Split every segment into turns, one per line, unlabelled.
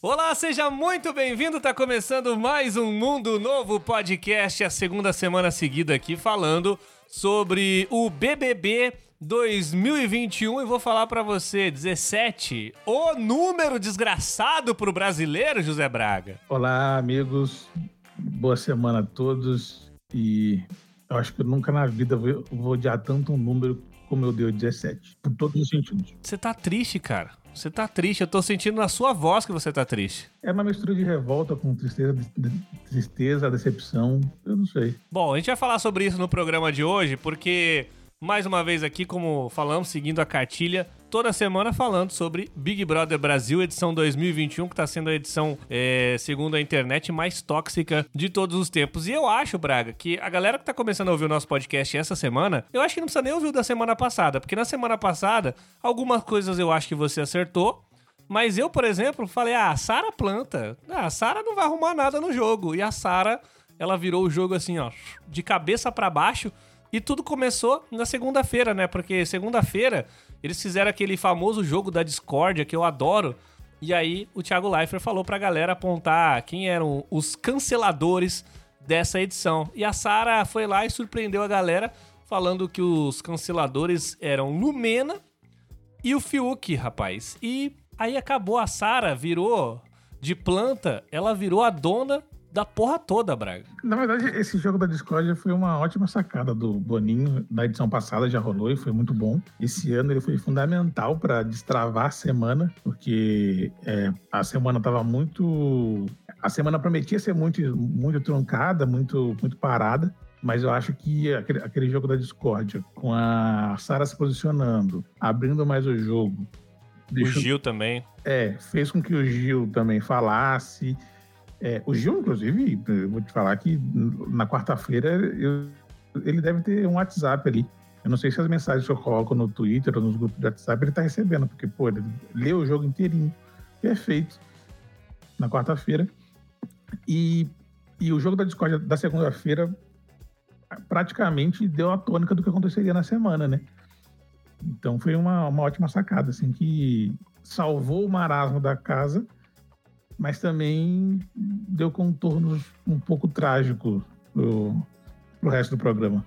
Olá, seja muito bem-vindo. Tá começando mais um Mundo Novo podcast, a segunda semana seguida aqui falando sobre o BBB 2021 e vou falar para você 17, o número desgraçado pro brasileiro, José Braga.
Olá, amigos. Boa semana a todos e eu acho que nunca na vida vou, odiar tanto um número como eu dei 17, por todos os sentidos.
Você tá triste, cara. Você tá triste, eu tô sentindo na sua voz que você tá triste.
É uma mistura de revolta com tristeza, de, tristeza, decepção, eu não sei.
Bom, a gente vai falar sobre isso no programa de hoje, porque mais uma vez aqui, como falamos, seguindo a cartilha, toda semana falando sobre Big Brother Brasil, edição 2021, que está sendo a edição, é, segundo a internet, mais tóxica de todos os tempos. E eu acho, Braga, que a galera que está começando a ouvir o nosso podcast essa semana, eu acho que não precisa nem ouvir o da semana passada, porque na semana passada, algumas coisas eu acho que você acertou, mas eu, por exemplo, falei: ah, a Sara planta. Ah, a Sara não vai arrumar nada no jogo. E a Sara, ela virou o jogo assim, ó, de cabeça para baixo e tudo começou na segunda-feira, né? Porque segunda-feira eles fizeram aquele famoso jogo da discórdia que eu adoro. E aí o Thiago Leifert falou pra galera apontar quem eram os canceladores dessa edição. E a Sara foi lá e surpreendeu a galera falando que os canceladores eram Lumena e o Fiuk, rapaz. E aí acabou a Sara, virou de planta, ela virou a dona da porra toda, Braga.
Na verdade, esse jogo da Discord foi uma ótima sacada do Boninho. Da edição passada já rolou e foi muito bom. Esse ano ele foi fundamental para destravar a semana, porque é, a semana tava muito. A semana prometia ser muito, muito truncada, muito, muito parada. Mas eu acho que aquele, aquele jogo da Discord, com a Sara se posicionando, abrindo mais o jogo.
Deixou... O Gil também.
É, fez com que o Gil também falasse é, o Gil, inclusive, vou te falar que na quarta-feira ele deve ter um WhatsApp ali. Eu não sei se as mensagens que eu coloco no Twitter ou nos grupos de WhatsApp ele tá recebendo, porque, pô, ele leu o jogo inteirinho. Perfeito. Na quarta-feira. E, e o jogo da Discord da segunda-feira praticamente deu a tônica do que aconteceria na semana, né? Então foi uma, uma ótima sacada, assim, que salvou o marasmo da casa mas também deu contornos um pouco trágicos pro, pro resto do programa.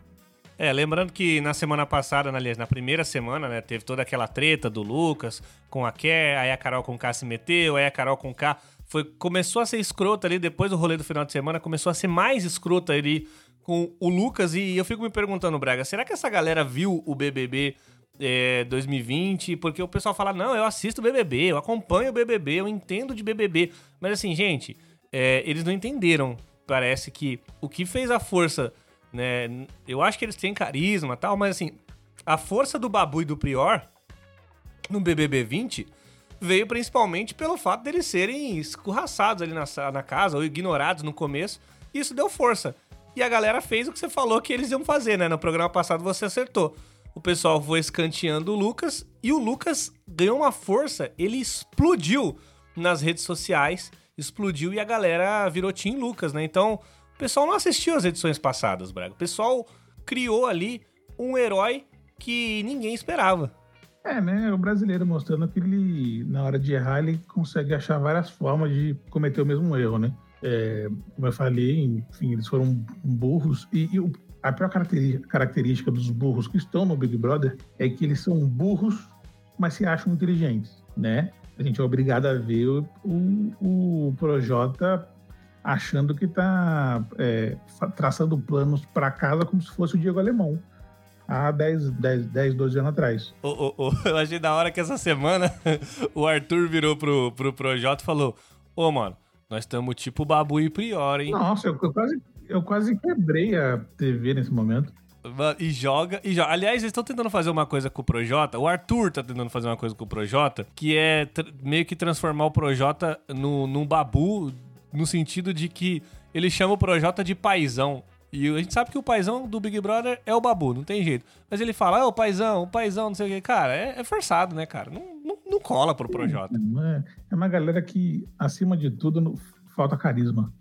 É, lembrando que na semana passada, aliás, na primeira semana, né, teve toda aquela treta do Lucas com a Ké, aí a Carol com K se meteu, aí a Carol com K foi, começou a ser escrota ali, depois do rolê do final de semana, começou a ser mais escrota ali com o Lucas, e eu fico me perguntando, Braga, será que essa galera viu o BBB é, 2020, porque o pessoal fala, não, eu assisto BBB, eu acompanho o BBB, eu entendo de BBB. Mas assim, gente, é, eles não entenderam. Parece que o que fez a força, né? Eu acho que eles têm carisma tal, mas assim, a força do Babu e do Prior no BBB 20 veio principalmente pelo fato deles serem escorraçados ali na, na casa ou ignorados no começo. Isso deu força. E a galera fez o que você falou que eles iam fazer, né? No programa passado você acertou o pessoal foi escanteando o Lucas e o Lucas ganhou uma força, ele explodiu nas redes sociais, explodiu e a galera virou Team Lucas, né? Então, o pessoal não assistiu as edições passadas, Braga. O pessoal criou ali um herói que ninguém esperava.
É, né? O brasileiro mostrando que ele, na hora de errar, ele consegue achar várias formas de cometer o mesmo erro, né? É, como eu falei, enfim, eles foram burros. E, e o, a pior característica dos burros que estão no Big Brother é que eles são burros, mas se acham inteligentes, né? A gente é obrigado a ver o, o, Projota achando que está é, traçando planos para casa como se fosse o Diego Alemão há 10, 10, 10 12 anos atrás.
Oh, oh, oh. Eu achei da hora que essa semana o Arthur virou pro, pro Projota e falou: Ô, mano, nós estamos tipo Babu e Prior, hein?
Nossa, eu quase, eu quase quebrei a TV nesse momento.
E joga, e joga. Aliás, eles estão tentando fazer uma coisa com o Projota. O Arthur tá tentando fazer uma coisa com o Projota, que é meio que transformar o Projota no, num babu, no sentido de que ele chama o Projota de paizão. E a gente sabe que o paizão do Big Brother é o babu, não tem jeito. Mas ele fala, ah, o paizão, o paizão, não sei o quê. Cara, é, é forçado, né, cara? Não, não, não cola pro Projota.
É, é uma galera que, acima de tudo, falta carisma.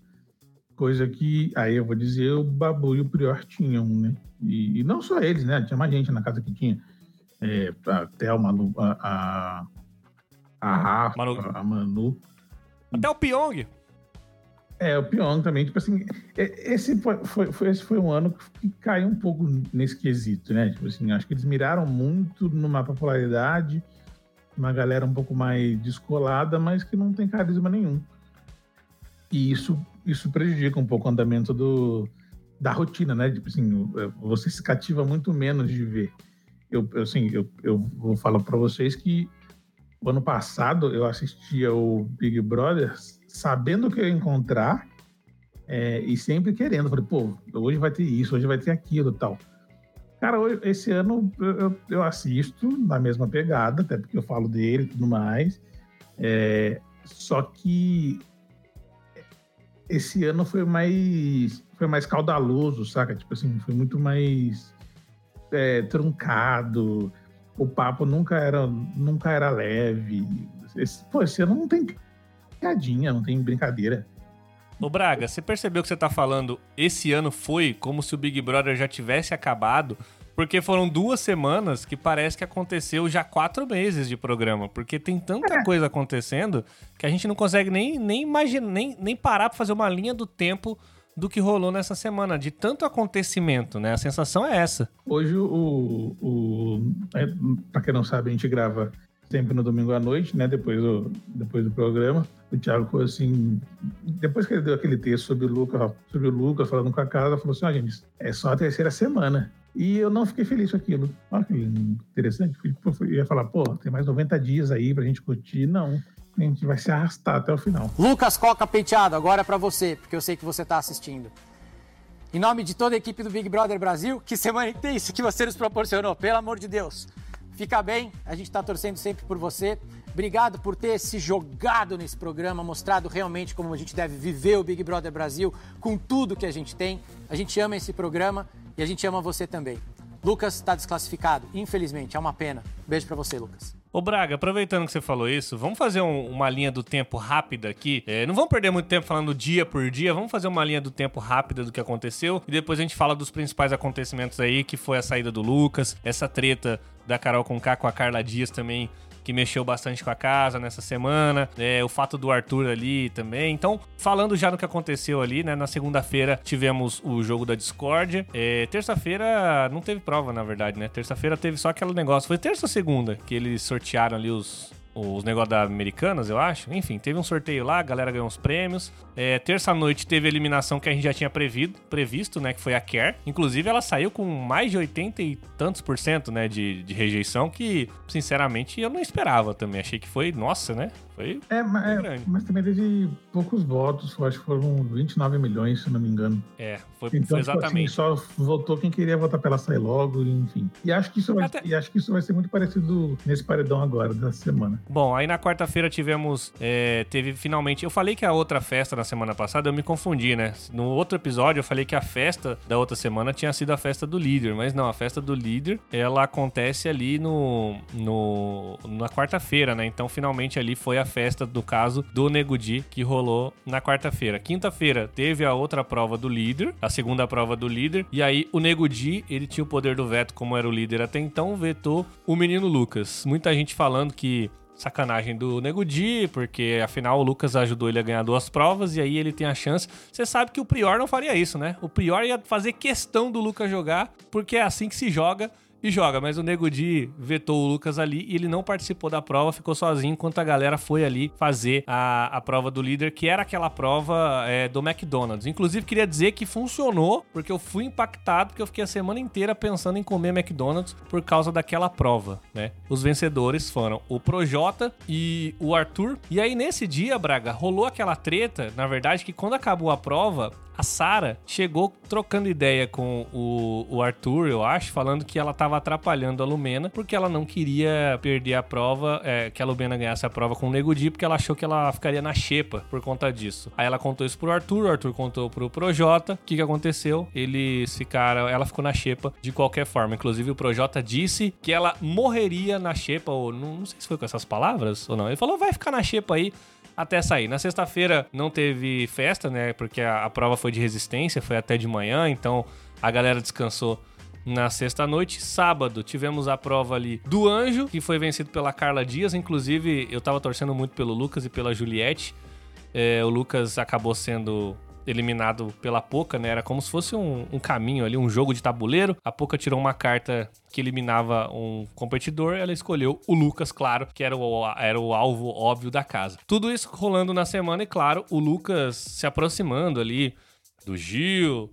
Coisa que, aí eu vou dizer, o Babu e o Prior tinham, né? E, e não só eles, né? Tinha mais gente na casa que tinha. É, a Thelma, a, a, a Rafa, Manu. a Manu.
Até o Pyong.
É, o Pyong também, tipo assim, é, esse foi, foi, foi, esse foi um ano que caiu um pouco nesse quesito, né? Tipo assim, acho que eles miraram muito numa popularidade, uma galera um pouco mais descolada, mas que não tem carisma nenhum. E isso, isso prejudica um pouco o andamento do, da rotina, né? Tipo assim, você se cativa muito menos de ver. Eu, assim, eu, eu vou falar para vocês que o ano passado eu assistia o Big Brother sabendo o que eu ia encontrar é, e sempre querendo. Falei, pô, hoje vai ter isso, hoje vai ter aquilo tal. Cara, esse ano eu, eu assisto na mesma pegada, até porque eu falo dele e tudo mais. É, só que esse ano foi mais foi mais caudaloso, saca? Tipo assim, foi muito mais é, truncado. O papo nunca era nunca era leve. Esse, pô, esse ano não tem piadinha, não tem brincadeira.
Ô Braga, você percebeu que você tá falando esse ano foi como se o Big Brother já tivesse acabado? Porque foram duas semanas que parece que aconteceu já quatro meses de programa. Porque tem tanta é. coisa acontecendo que a gente não consegue nem, nem imaginar, nem, nem parar pra fazer uma linha do tempo do que rolou nessa semana, de tanto acontecimento, né? A sensação é essa.
Hoje, o, o, é, pra quem não sabe, a gente grava sempre no domingo à noite, né? Depois do, depois do programa. O Thiago falou assim, depois que ele deu aquele texto sobre o Lucas, sobre o Lucas falando com a casa, falou assim, ó, ah, gente, é só a terceira semana. E eu não fiquei feliz com aquilo. Olha que interessante. Eu ia falar, pô, tem mais 90 dias aí pra gente curtir. Não. A gente vai se arrastar até o final.
Lucas Coca Penteado, agora é pra você, porque eu sei que você tá assistindo. Em nome de toda a equipe do Big Brother Brasil, que semana intensa que você nos proporcionou, pelo amor de Deus. Fica bem, a gente está torcendo sempre por você. Obrigado por ter se jogado nesse programa, mostrado realmente como a gente deve viver o Big Brother Brasil com tudo que a gente tem. A gente ama esse programa e a gente ama você também. Lucas está desclassificado, infelizmente, é uma pena. Beijo para você, Lucas.
Ô Braga, aproveitando que você falou isso, vamos fazer um, uma linha do tempo rápida aqui. É, não vamos perder muito tempo falando dia por dia, vamos fazer uma linha do tempo rápida do que aconteceu e depois a gente fala dos principais acontecimentos aí, que foi a saída do Lucas, essa treta da Carol com K com a Carla Dias também que mexeu bastante com a casa nessa semana, é, o fato do Arthur ali também. Então, falando já no que aconteceu ali, né? Na segunda-feira tivemos o jogo da Discord. É, Terça-feira não teve prova, na verdade, né? Terça-feira teve só aquele negócio. Foi terça ou segunda que eles sortearam ali os, os negócios da Americanas, eu acho. Enfim, teve um sorteio lá, a galera ganhou uns prêmios. É, Terça-noite teve a eliminação que a gente já tinha previsto, previsto, né? Que foi a Care. Inclusive, ela saiu com mais de 80 e tantos por cento, né? De, de rejeição, que, sinceramente, eu não esperava também. Achei que foi, nossa, né? Foi
é, mas, é, mas também teve poucos votos, acho que foram 29 milhões, se não me engano.
É, foi, então, foi exatamente.
Tipo assim, só votou quem queria votar pela sair logo, enfim. E acho, que isso vai, Até... e acho que isso vai ser muito parecido nesse paredão agora, dessa semana.
Bom, aí na quarta-feira tivemos. É, teve finalmente. Eu falei que a outra festa na semana passada, eu me confundi, né? No outro episódio, eu falei que a festa da outra semana tinha sido a festa do líder, mas não, a festa do líder ela acontece ali no, no na quarta-feira, né? Então finalmente ali foi a festa, do caso, do Nego Di, que rolou na quarta-feira. Quinta-feira teve a outra prova do líder, a segunda prova do líder, e aí o Nego Di, ele tinha o poder do veto, como era o líder até então, vetou o menino Lucas. Muita gente falando que sacanagem do Nego Di, porque afinal o Lucas ajudou ele a ganhar duas provas e aí ele tem a chance. Você sabe que o Prior não faria isso, né? O Prior ia fazer questão do Lucas jogar, porque é assim que se joga e joga, mas o Nego Di vetou o Lucas ali e ele não participou da prova, ficou sozinho enquanto a galera foi ali fazer a, a prova do líder, que era aquela prova é, do McDonald's. Inclusive, queria dizer que funcionou, porque eu fui impactado, porque eu fiquei a semana inteira pensando em comer McDonald's por causa daquela prova, né? Os vencedores foram o Projota e o Arthur. E aí, nesse dia, Braga, rolou aquela treta, na verdade, que quando acabou a prova, a Sara chegou trocando ideia com o, o, Arthur, eu acho, falando que ela tava atrapalhando a Lumena porque ela não queria perder a prova, é, que a Lumena ganhasse a prova com o Nego Di, porque ela achou que ela ficaria na xepa por conta disso. Aí ela contou isso pro Arthur, o Arthur contou pro Projota. O que, que aconteceu? Eles ficaram, ela ficou na xepa de qualquer forma. Inclusive o Projota disse que ela morreria na xepa, ou não, não sei se foi com essas palavras ou não. Ele falou, vai ficar na xepa aí até sair. Na sexta-feira não teve festa, né? Porque a, a, prova foi de resistência, foi até de manhã, então a galera descansou na sexta-noite. Sábado tivemos a prova ali do Anjo, que foi vencido pela Carla Dias. Inclusive, eu tava torcendo muito pelo Lucas e pela Juliette. é, o Lucas acabou sendo eliminado pela Poca, né? Era como se fosse um, um, caminho ali, um jogo de tabuleiro. A Poca tirou uma carta que eliminava um competidor, ela escolheu o Lucas, claro, que era o, era o alvo óbvio da casa. Tudo isso rolando na semana e, claro, o Lucas se aproximando ali do Gil,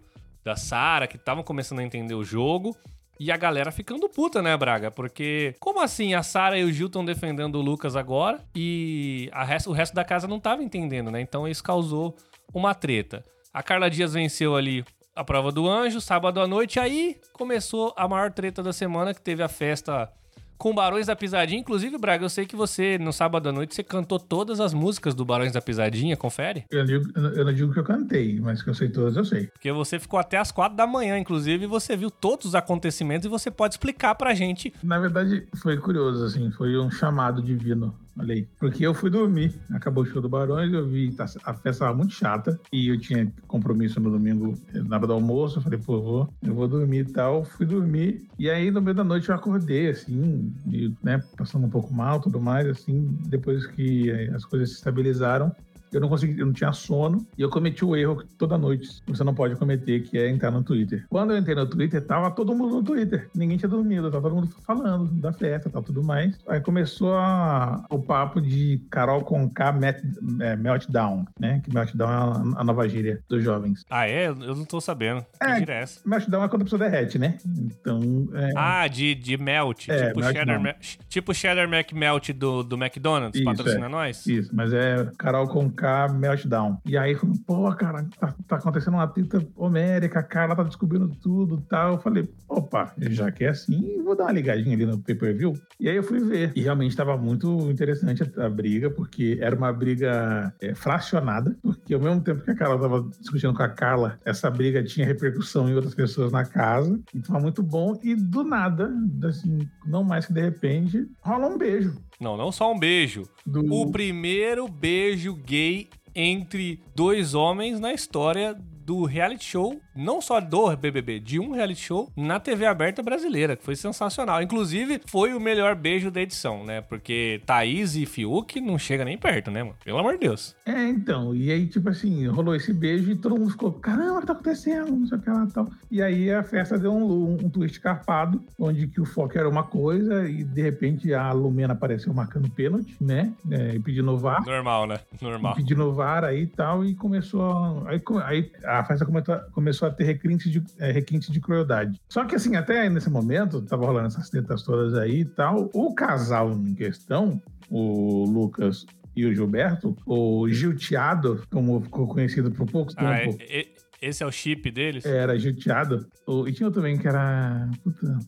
da Sara, que estavam começando a entender o jogo. E a galera ficando puta, né, Braga? Porque, como assim a Sara e o Gil estão defendendo o Lucas agora e resto, o resto da casa não tava entendendo, né? Então isso causou uma treta. A Carla Dias venceu ali a prova do anjo, sábado à noite, aí começou a maior treta da semana, que teve a festa com Barões da Pisadinha. Inclusive, Braga, eu sei que você, no sábado à noite, você cantou todas as músicas do Barões da Pisadinha, confere?
Eu, digo, eu não digo que eu cantei, mas que eu sei todas, eu sei.
Porque você ficou até as quatro da manhã, inclusive, e você viu todos os acontecimentos e você pode explicar pra gente.
Na verdade, foi curioso, assim, foi um chamado divino. Olha aí. Porque eu fui dormir. Acabou o show do Barões, eu vi, tá, a festa estava muito chata e eu tinha compromisso no domingo na hora do almoço. Eu falei, pô, vou, eu vou dormir e tal. Fui dormir. E aí, no meio da noite, eu acordei, assim, e, né, passando um pouco mal tudo mais, assim, depois que as coisas se estabilizaram eu não consegui, eu não tinha sono e eu cometi o erro que toda noite você não pode cometer, que é entrar no Twitter. Quando eu entrei no Twitter, tava todo mundo no Twitter. Ninguém tinha dormido, tava todo mundo falando da festa, tal, tudo mais. Aí começou a, o papo de Carol com K met, é, Meltdown, né? Que Meltdown é a, a, nova gíria dos jovens.
Ah, é? Eu não tô sabendo. Que é, gíria é essa?
Meltdown é quando a pessoa derrete, né? Então. É...
Ah, de, de melt. É, tipo, cheddar, tipo Cheddar McMelt do, do McDonald's, Isso, patrocina
é.
nós?
Isso, mas é Carol com Meltdown. E aí, pô, cara, tá, tá acontecendo uma treta homérica, a Carla tá descobrindo tudo tal. Eu falei, opa, já que é assim, vou dar uma ligadinha ali no pay-per-view. E aí eu fui ver. E realmente estava muito interessante a, a, briga, porque era uma briga é, fracionada, porque ao mesmo tempo que a Carla tava discutindo com a Carla, essa briga tinha repercussão em outras pessoas na casa. E tava muito bom. E do nada, assim, não mais que de repente, rola um beijo.
Não, não só um beijo. Do... O primeiro beijo gay entre dois homens na história do reality show, não só do BBB, de um reality show na TV aberta brasileira, que foi sensacional. Inclusive, foi o melhor beijo da edição, né? Porque Thaís e Fiuk não chega nem perto, né, mano? Pelo amor de Deus.
É, então. E aí, tipo assim, rolou esse beijo e todo mundo ficou, caramba, o que tá acontecendo? Não sei o que lá e tal. E aí a festa deu um, um, twist carpado, onde que o foco era uma coisa e de repente a Lumena apareceu marcando pênalti, né? É, e pedindo VAR.
Normal, né? Normal.
Pedindo VAR aí e tal, e começou. Aí, aí a festa começou a ter requintes de, é, requinte de crueldade. Só que, assim, até nesse momento, tava rolando essas tretas todas aí e tal, o casal em questão, o Lucas e o Gilberto, o Gilteado, como ficou conhecido por pouco
ah, tempo. É, é, esse é o chip deles?
Era Gilteado. E tinha também que era. Puta,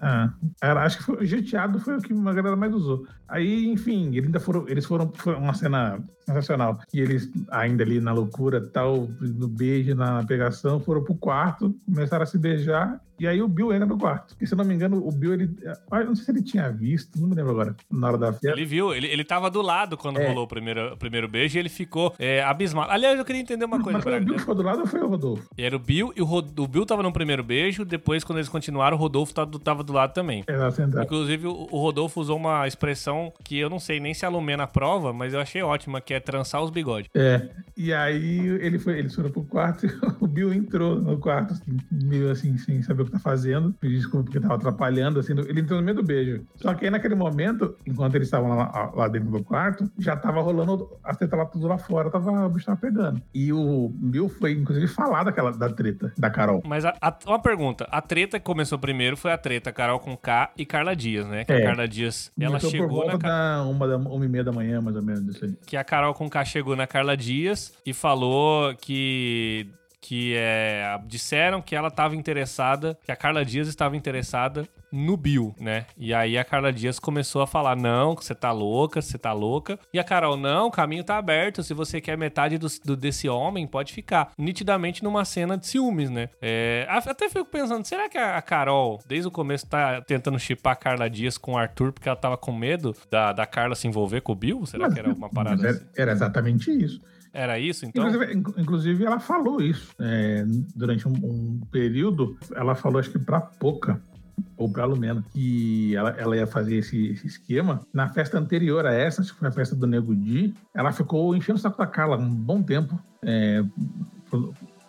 ah, era, acho que foi, o Jeteado foi o que a galera mais usou. Aí, enfim, eles ainda foram. Eles foram. Foi uma cena sensacional. E eles, ainda ali na loucura, tal, no beijo, na pegação, foram pro quarto, começaram a se beijar. E aí o Bill entra no quarto. E se eu não me engano, o Bill, ele. Não sei se ele tinha visto, não me lembro agora, na hora da festa.
Ele viu, ele, ele tava do lado quando é. rolou o primeiro, o primeiro beijo e ele ficou é, abismado. Aliás, eu queria entender uma coisa.
Mas foi o Bill que ficou do lado ou foi o Rodolfo?
Era o Bill e o, Rod... o Bill tava no primeiro beijo, depois, quando eles continuaram, o Rodolfo tava, tava do lado também.
Exato.
Inclusive, o Rodolfo usou uma expressão que eu não sei nem se a Lumena prova, mas eu achei ótima, que é trançar os bigodes.
É. E aí ele foi, eles foram pro quarto e o Bill entrou no quarto, assim, meio assim, sem saber o que tá fazendo pediu desculpa porque tava atrapalhando, assim, ele entrou no meio do beijo. Só que aí naquele momento, enquanto eles estavam lá, lá, dentro do quarto, já tava rolando as tetas lá tudo lá fora, tava, o bicho tava pegando. E o Bill foi, inclusive, falar daquela, da treta, da Carol.
Mas a, a, uma pergunta, a treta que começou primeiro foi a treta Carol com K e Carla Dias, né? Que é. a Carla Dias, ela chegou
volta. Da uma, da, uma e meia da manhã, mais ou menos, isso aí.
Que a Carol com K chegou na Carla Dias e falou que que é, disseram que ela estava interessada, que a Carla Dias estava interessada no Bill, né? E aí a Carla Dias começou a falar: não, você tá louca, você tá louca. E a Carol, não, o caminho tá aberto. Se você quer metade do, do desse homem, pode ficar. Nitidamente numa cena de ciúmes, né? É, até fico pensando: será que a Carol, desde o começo, tá tentando chipar a Carla Dias com o Arthur porque ela tava com medo da, da Carla se envolver com o Bill? Será mas, que era uma parada
era,
assim?
Era exatamente isso.
Era isso, então?
Inclusive, inclusive ela falou isso. É, durante um, um, período, ela falou, acho que pra pouca, ou pra Lumena, que ela, ela ia fazer esse, esse esquema. Na festa anterior a essa, acho que foi a festa do Nego Di, ela ficou enchendo o saco da Carla um bom tempo. É,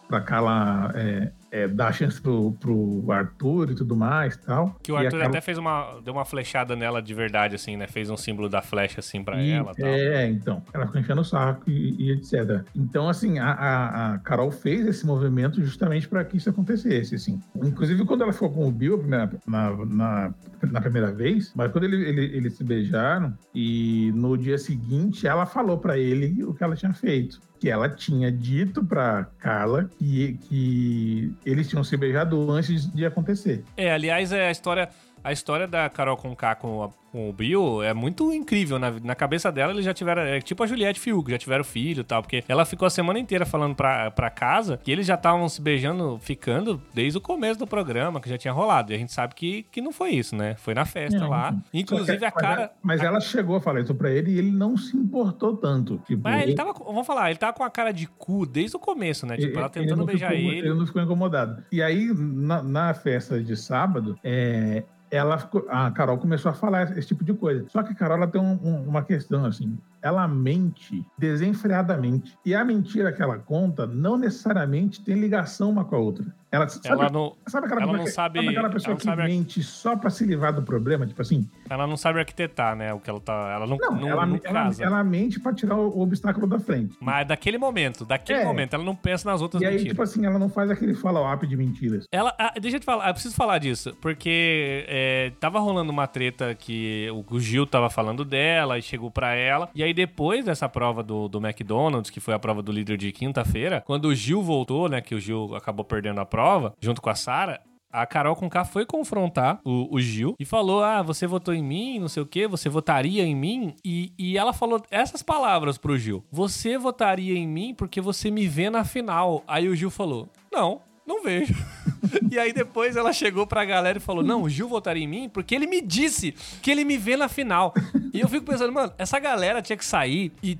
pra Carla é, é, dar chance pro, pro Arthur e tudo mais tal.
Que o Arthur até fez uma. deu uma flechada nela de verdade, assim, né? Fez um símbolo da flecha, assim, pra
e,
ela tal.
É, então. Ela ficou enchendo o saco e, e etc. Então, assim, a, a, a, Carol fez esse movimento justamente para que isso acontecesse, assim. Inclusive, quando ela ficou com o Bill na, na, na, na primeira vez, mas quando ele, ele, eles se beijaram, e no dia seguinte ela falou para ele o que ela tinha feito que ela tinha dito pra Carla que, que eles tinham se beijado antes de acontecer.
É, aliás, é a história a história da Carol com com, com o Bill é muito incrível. Na, na cabeça dela, eles já tiveram. É tipo a Juliette Fiuk, já tiveram filho e tal. Porque ela ficou a semana inteira falando pra, pra casa que eles já estavam se beijando, ficando desde o começo do programa, que já tinha rolado. E a gente sabe que, que não foi isso, né? Foi na festa é, lá. Inclusive a cara.
Mas ela chegou a falar isso pra ele e ele não se importou tanto.
Tipo, mas ele tava. Vamos falar, ele tava com a cara de cu desde o começo, né? Tipo, ela tentando ele beijar
ficou,
ele.
Ele não ficou incomodado. E aí, na, na festa de sábado, é, ela a Carol começou a falar esse tipo de coisa. Só que a Carol ela tem um, um, uma questão assim ela mente desenfreadamente. E a mentira que ela conta não necessariamente tem ligação uma com a outra. Ela, sabe,
ela não,
sabe aquela,
ela
não
que, sabe,
sabe aquela pessoa que
sabe,
mente só para se livrar do problema, tipo assim?
Ela não sabe arquitetar, né? O que ela tá. Ela não, não, não,
ela,
não
ela, ela, mente para tirar o, o, obstáculo da frente.
Mas daquele momento, daquele é. momento, ela não pensa nas outras
e aí,
mentiras.
tipo assim, ela não faz aquele follow-up de mentiras.
Ela, ah, deixa eu te falar, eu preciso falar disso, porque é, tava rolando uma treta que o, o Gil tava falando dela e chegou para ela. E aí depois dessa prova do, do McDonald's, que foi a prova do líder de quinta-feira, quando o Gil voltou, né, que o Gil acabou perdendo a prova, junto com a Sara, a Carol com K foi confrontar o, o, Gil e falou: Ah, você votou em mim, não sei o que, você votaria em mim? E, e ela falou essas palavras pro Gil: Você votaria em mim porque você me vê na final. Aí o Gil falou: Não, não vejo. e aí depois ela chegou pra galera e falou: Não, o Gil votaria em mim porque ele me disse que ele me vê na final. E eu fico pensando, mano, essa galera tinha que sair e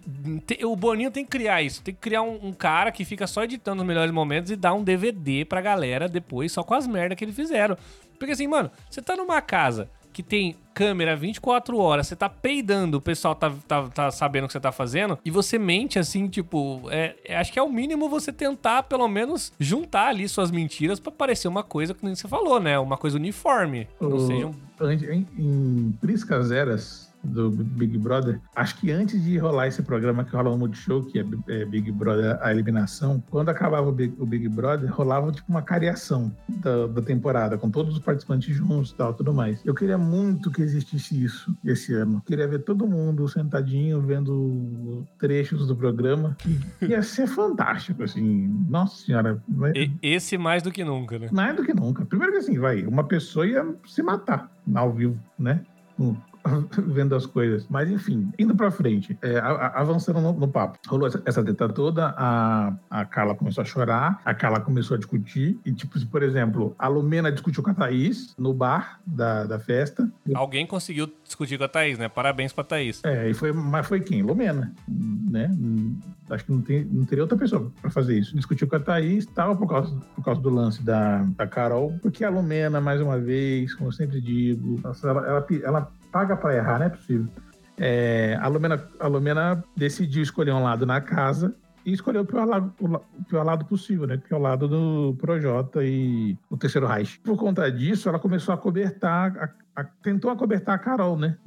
te, o Boninho tem que criar isso. Tem que criar um, um, cara que fica só editando os melhores momentos e dar um DVD pra galera depois, só com as merdas que eles fizeram. Porque assim, mano, você tá numa casa que tem câmera 24 horas, você tá peidando, o pessoal tá, tá, tá sabendo o que você tá fazendo, e você mente assim, tipo, é, é, acho que é o mínimo você tentar, pelo menos, juntar ali suas mentiras para parecer uma coisa que nem você falou, né? Uma coisa uniforme. O, não seja um...
Em, em Priscas Eras, do Big Brother. Acho que antes de rolar esse programa que rola no Multishow, que é, é Big Brother a eliminação, quando acabava o Big, o Big Brother, rolava tipo uma cariação da, da, temporada, com todos os participantes juntos e tal, tudo mais. Eu queria muito que existisse isso esse ano. Queria ver todo mundo sentadinho, vendo trechos do programa. Ia ser fantástico, assim. Nossa senhora.
Esse mais do que nunca, né?
Mais do que nunca. Primeiro que assim, vai, uma pessoa ia se matar ao vivo, né? vendo as coisas. Mas enfim, indo pra frente, é, avançando no, no, papo. Rolou essa, essa treta toda, a, a Carla começou a chorar, a Carla começou a discutir, e tipo, por exemplo, a Lumena discutiu com a Thaís no bar da, da festa.
Alguém conseguiu discutir com a Thaís, né? Parabéns pra Thaís.
É, e foi, mas foi quem? Lumena, né? Acho que não, tem, não teria outra pessoa pra fazer isso. Discutiu com a Thaís, tal, por causa, por causa do lance da, da Carol, porque a Lumena, mais uma vez, como eu sempre digo, ela, ela, ela paga para errar, não é possível. É, a, Lumena, a Lumena decidiu escolher um lado na casa e escolheu o pior lado, o pior lado possível, né? Que é o lado do Projota e o Terceiro Reich. Por conta disso, ela começou a cobertar, a, a, tentou acobertar a Carol, né?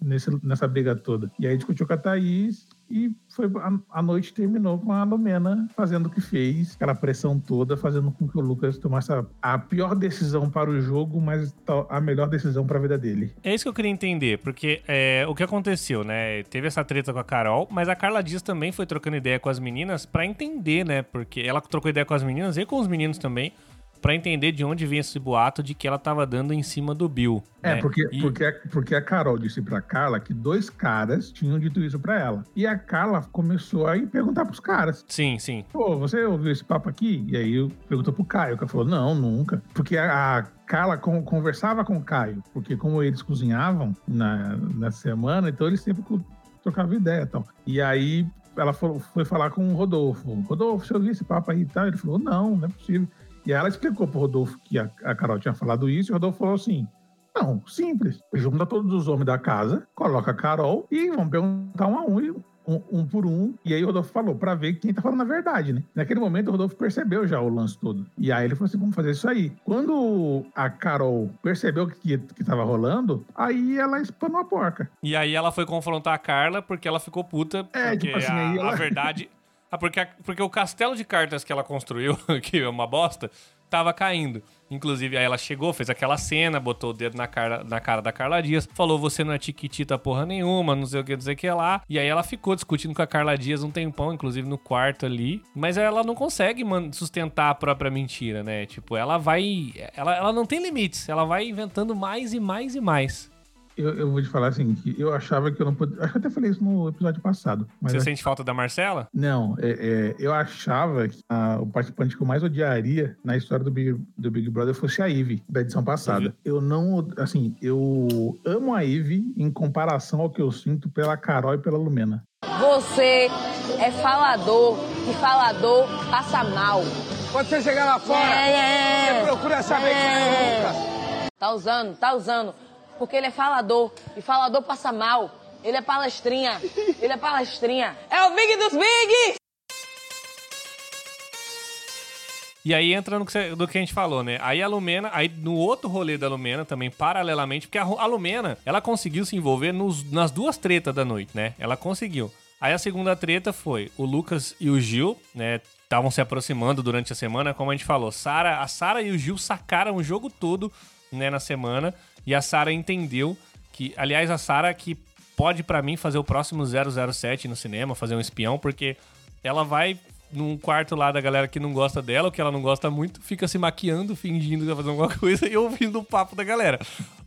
Nesse, nessa briga toda. E aí discutiu com a Thaís e foi a, a, noite terminou com a Lumena fazendo o que fez, aquela pressão toda, fazendo com que o Lucas tomasse a, a pior decisão para o jogo, mas a melhor decisão para a vida dele.
É isso que eu queria entender, porque é, o que aconteceu, né? Teve essa treta com a Carol, mas a Carla Dias também foi trocando ideia com as meninas para entender, né? Porque ela trocou ideia com as meninas e com os meninos também para entender de onde vinha esse boato de que ela tava dando em cima do Bill.
É,
né?
porque,
e...
porque, porque a Carol disse pra Carla que dois caras tinham dito isso pra ela. E a Carla começou a perguntar pros caras.
Sim, sim.
Pô, você ouviu esse papo aqui? E aí perguntou pro Caio. O Caio falou, não, nunca. Porque a, a Carla conversava com o Caio, porque como eles cozinhavam na, na semana, então eles sempre trocavam ideia e tal. E aí ela foi, foi falar com o Rodolfo. Rodolfo, você ouviu esse papo aí e tal? Ele falou, não, não é possível. E ela explicou pro Rodolfo que a, a Carol tinha falado isso, e o Rodolfo falou assim: não, simples. Junta todos os homens da casa, coloca a Carol e vão perguntar um a um. E um, um, por um. E aí o Rodolfo falou, pra ver quem tá falando a verdade, né? Naquele momento o Rodolfo percebeu já o lance todo. E aí ele falou assim: vamos fazer isso aí. Quando a Carol percebeu que, que tava rolando, aí ela espanou a porca.
E aí ela foi confrontar a Carla porque ela ficou puta. É, porque tipo assim, a, ela... a verdade. Ah, porque, porque o castelo de cartas que ela construiu, que é uma bosta, tava caindo. Inclusive, aí ela chegou, fez aquela cena, botou o dedo na cara, na cara da Carla Dias, falou: Você não é tiquitita porra nenhuma, não sei o que dizer que é lá. E aí ela ficou discutindo com a Carla Dias um tempão, inclusive no quarto ali. Mas ela não consegue sustentar a própria mentira, né? Tipo, ela vai. Ela, ela não tem limites, ela vai inventando mais e mais e mais.
Eu, eu, vou te falar assim, que eu achava que eu não podia. Acho que eu até falei isso no episódio passado.
Você sente falta da Marcela?
Não, é, é, eu achava que a, o participante que eu mais odiaria na história do Big, do Big Brother fosse a Ivy, da edição passada. Uhum. Eu não. Assim, eu amo a Ivy em comparação ao que eu sinto pela Carol e pela Lumena.
Você é falador e falador passa mal.
Quando você chegar lá fora, é, é, é. você procura saber quem é o Lucas.
Tá usando, tá usando porque ele é falador. E falador passa mal. Ele é palestrinha. Ele é palestrinha. É o Big dos Big!
E aí entra no que, você, do que a gente falou, né? Aí a Lumena, aí no outro rolê da Lumena também, paralelamente, porque a, a Lumena, ela conseguiu se envolver nos, nas duas tretas da noite, né? Ela conseguiu. Aí a segunda treta foi o Lucas e o Gil, né? Estavam se aproximando durante a semana, como a gente falou. Sara, a Sara e o Gil sacaram o jogo todo, né, na semana. E a Sara entendeu que, aliás, a Sara que pode para mim fazer o próximo 007 no cinema, fazer um espião, porque ela vai num quarto lá da galera que não gosta dela, ou que ela não gosta muito, fica se maquiando, fingindo que vai fazer alguma coisa e ouvindo o papo da galera.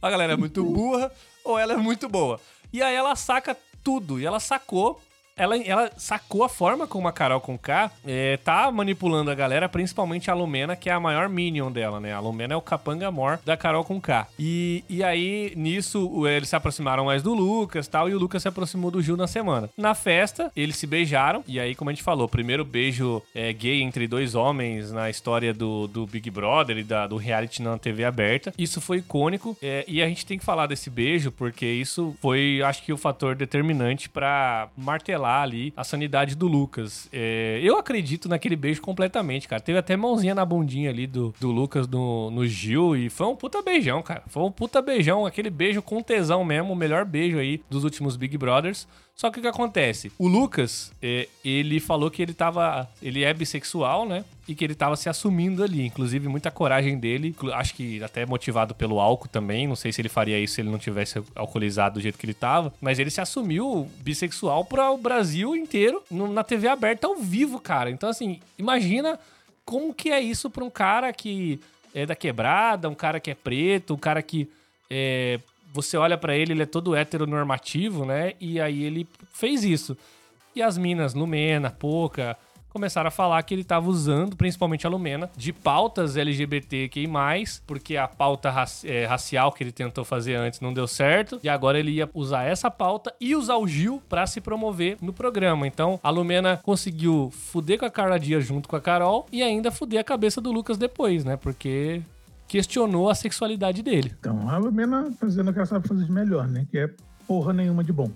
A galera é muito burra ou ela é muito boa. E aí ela saca tudo, e ela sacou ela, ela sacou a forma como a Carol com K é, tá manipulando a galera, principalmente a Lumena, que é a maior minion dela, né? A Lumena é o capanga mor da Carol com K. E, e aí, nisso, eles se aproximaram mais do Lucas tal, e o Lucas se aproximou do Gil na semana. Na festa, eles se beijaram, e aí, como a gente falou, primeiro beijo é, gay entre dois homens na história do, do Big Brother e da, do reality na TV aberta. Isso foi icônico, é, e a gente tem que falar desse beijo, porque isso foi, acho que, o fator determinante para martelar ali a sanidade do Lucas. É, eu acredito naquele beijo completamente, cara. Teve até mãozinha na bundinha ali do, do Lucas no, no Gil e foi um puta beijão, cara. Foi um puta beijão, aquele beijo com tesão mesmo, o melhor beijo aí dos últimos Big Brothers. Só que o que acontece? O Lucas, é, ele falou que ele tava. Ele é bissexual, né? E que ele tava se assumindo ali. Inclusive, muita coragem dele. Acho que até motivado pelo álcool também. Não sei se ele faria isso se ele não tivesse alcoolizado do jeito que ele tava. Mas ele se assumiu bissexual para o Brasil inteiro na TV aberta ao vivo, cara. Então, assim, imagina como que é isso pra um cara que é da quebrada, um cara que é preto, um cara que é, você olha para ele, ele é todo heteronormativo, né? E aí ele fez isso. E as minas, Lumena, Poca, começaram a falar que ele estava usando, principalmente a Lumena, de pautas LGBTQI+, porque a pauta raci é, racial que ele tentou fazer antes não deu certo, e agora ele ia usar essa pauta e usar o Gil para se promover no programa. Então, a Lumena conseguiu fuder com a Carla Dias junto com a Carol e ainda fuder a cabeça do Lucas depois, né? Porque questionou a sexualidade dele.
Então, a Lumena fazendo o que ela sabe fazer de melhor, né? Que é porra nenhuma de bom.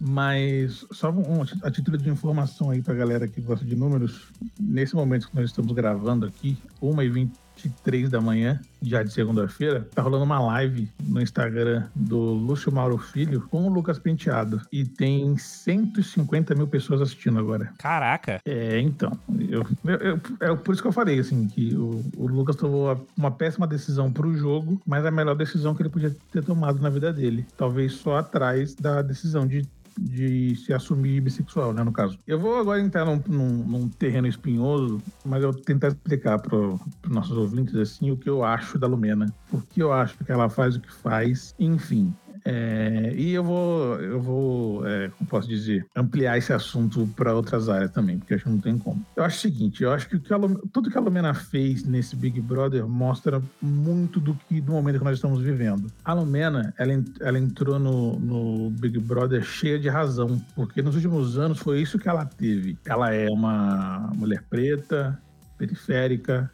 Mas, só um, a título de informação aí pra galera que gosta de números, nesse momento que nós estamos gravando aqui, 1h20 23 da manhã, já de segunda-feira, tá rolando uma live no Instagram do Lúcio Mauro Filho com o Lucas Penteado. E tem 150 mil pessoas assistindo agora.
Caraca!
É, então. Eu, eu, eu, é por isso que eu falei, assim, que o, o Lucas tomou uma péssima decisão pro jogo, mas a melhor decisão que ele podia ter tomado na vida dele. Talvez só atrás da decisão de de se assumir bissexual, né, no caso. Eu vou agora entrar num, num, num terreno espinhoso, mas eu vou tentar explicar para os nossos ouvintes, assim, o que eu acho da Lumena. Por que eu acho que ela faz o que faz, enfim. É, e eu vou, eu vou, é, como posso dizer, ampliar esse assunto para outras áreas também, porque acho que não tem como. Eu acho o seguinte, eu acho que, que a, tudo que a Lumena fez nesse Big Brother mostra muito do que do momento que nós estamos vivendo. A Lumena, ela, ela entrou no, no Big Brother cheia de razão, porque nos últimos anos foi isso que ela teve. Ela é uma mulher preta, periférica,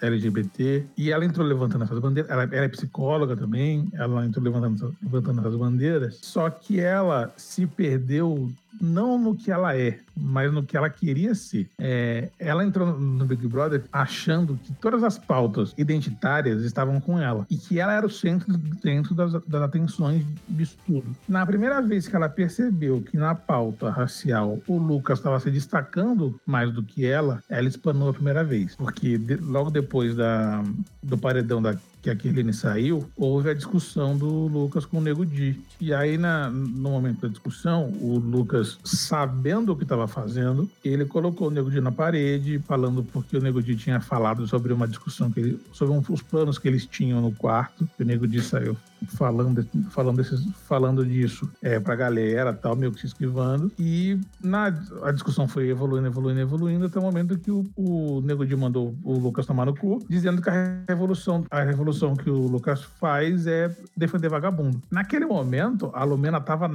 LGBT, e ela entrou levantando essas bandeiras. Ela, ela é psicóloga também, ela entrou levantando, levantando essas bandeiras, só que ela se perdeu não no que ela é, mas no que ela queria ser. É, ela entrou no Big Brother achando que todas as pautas identitárias estavam com ela e que ela era o centro dentro das, das atenções disso tudo. Na primeira vez que ela percebeu que na pauta racial o Lucas estava se destacando mais do que ela, ela espanou a primeira vez, porque de, logo depois da, do paredão da que a Kirlene saiu, houve a discussão do Lucas com o Nego Di. E aí, na, no momento da discussão, o Lucas, sabendo o que estava fazendo, ele colocou o Nego Di na parede, falando porque o Nego Di tinha falado sobre uma discussão que ele, sobre um, os planos que eles tinham no quarto. O Nego Di saiu falando, falando, desses, falando disso é, pra galera, tal, meio que se esquivando. E na, a discussão foi evoluindo, evoluindo, evoluindo, até o momento que o, o Nego Di mandou o Lucas tomar no cu, dizendo que a revolução, a revolução que o Lucas faz é defender vagabundo. Naquele momento, a Lumena tava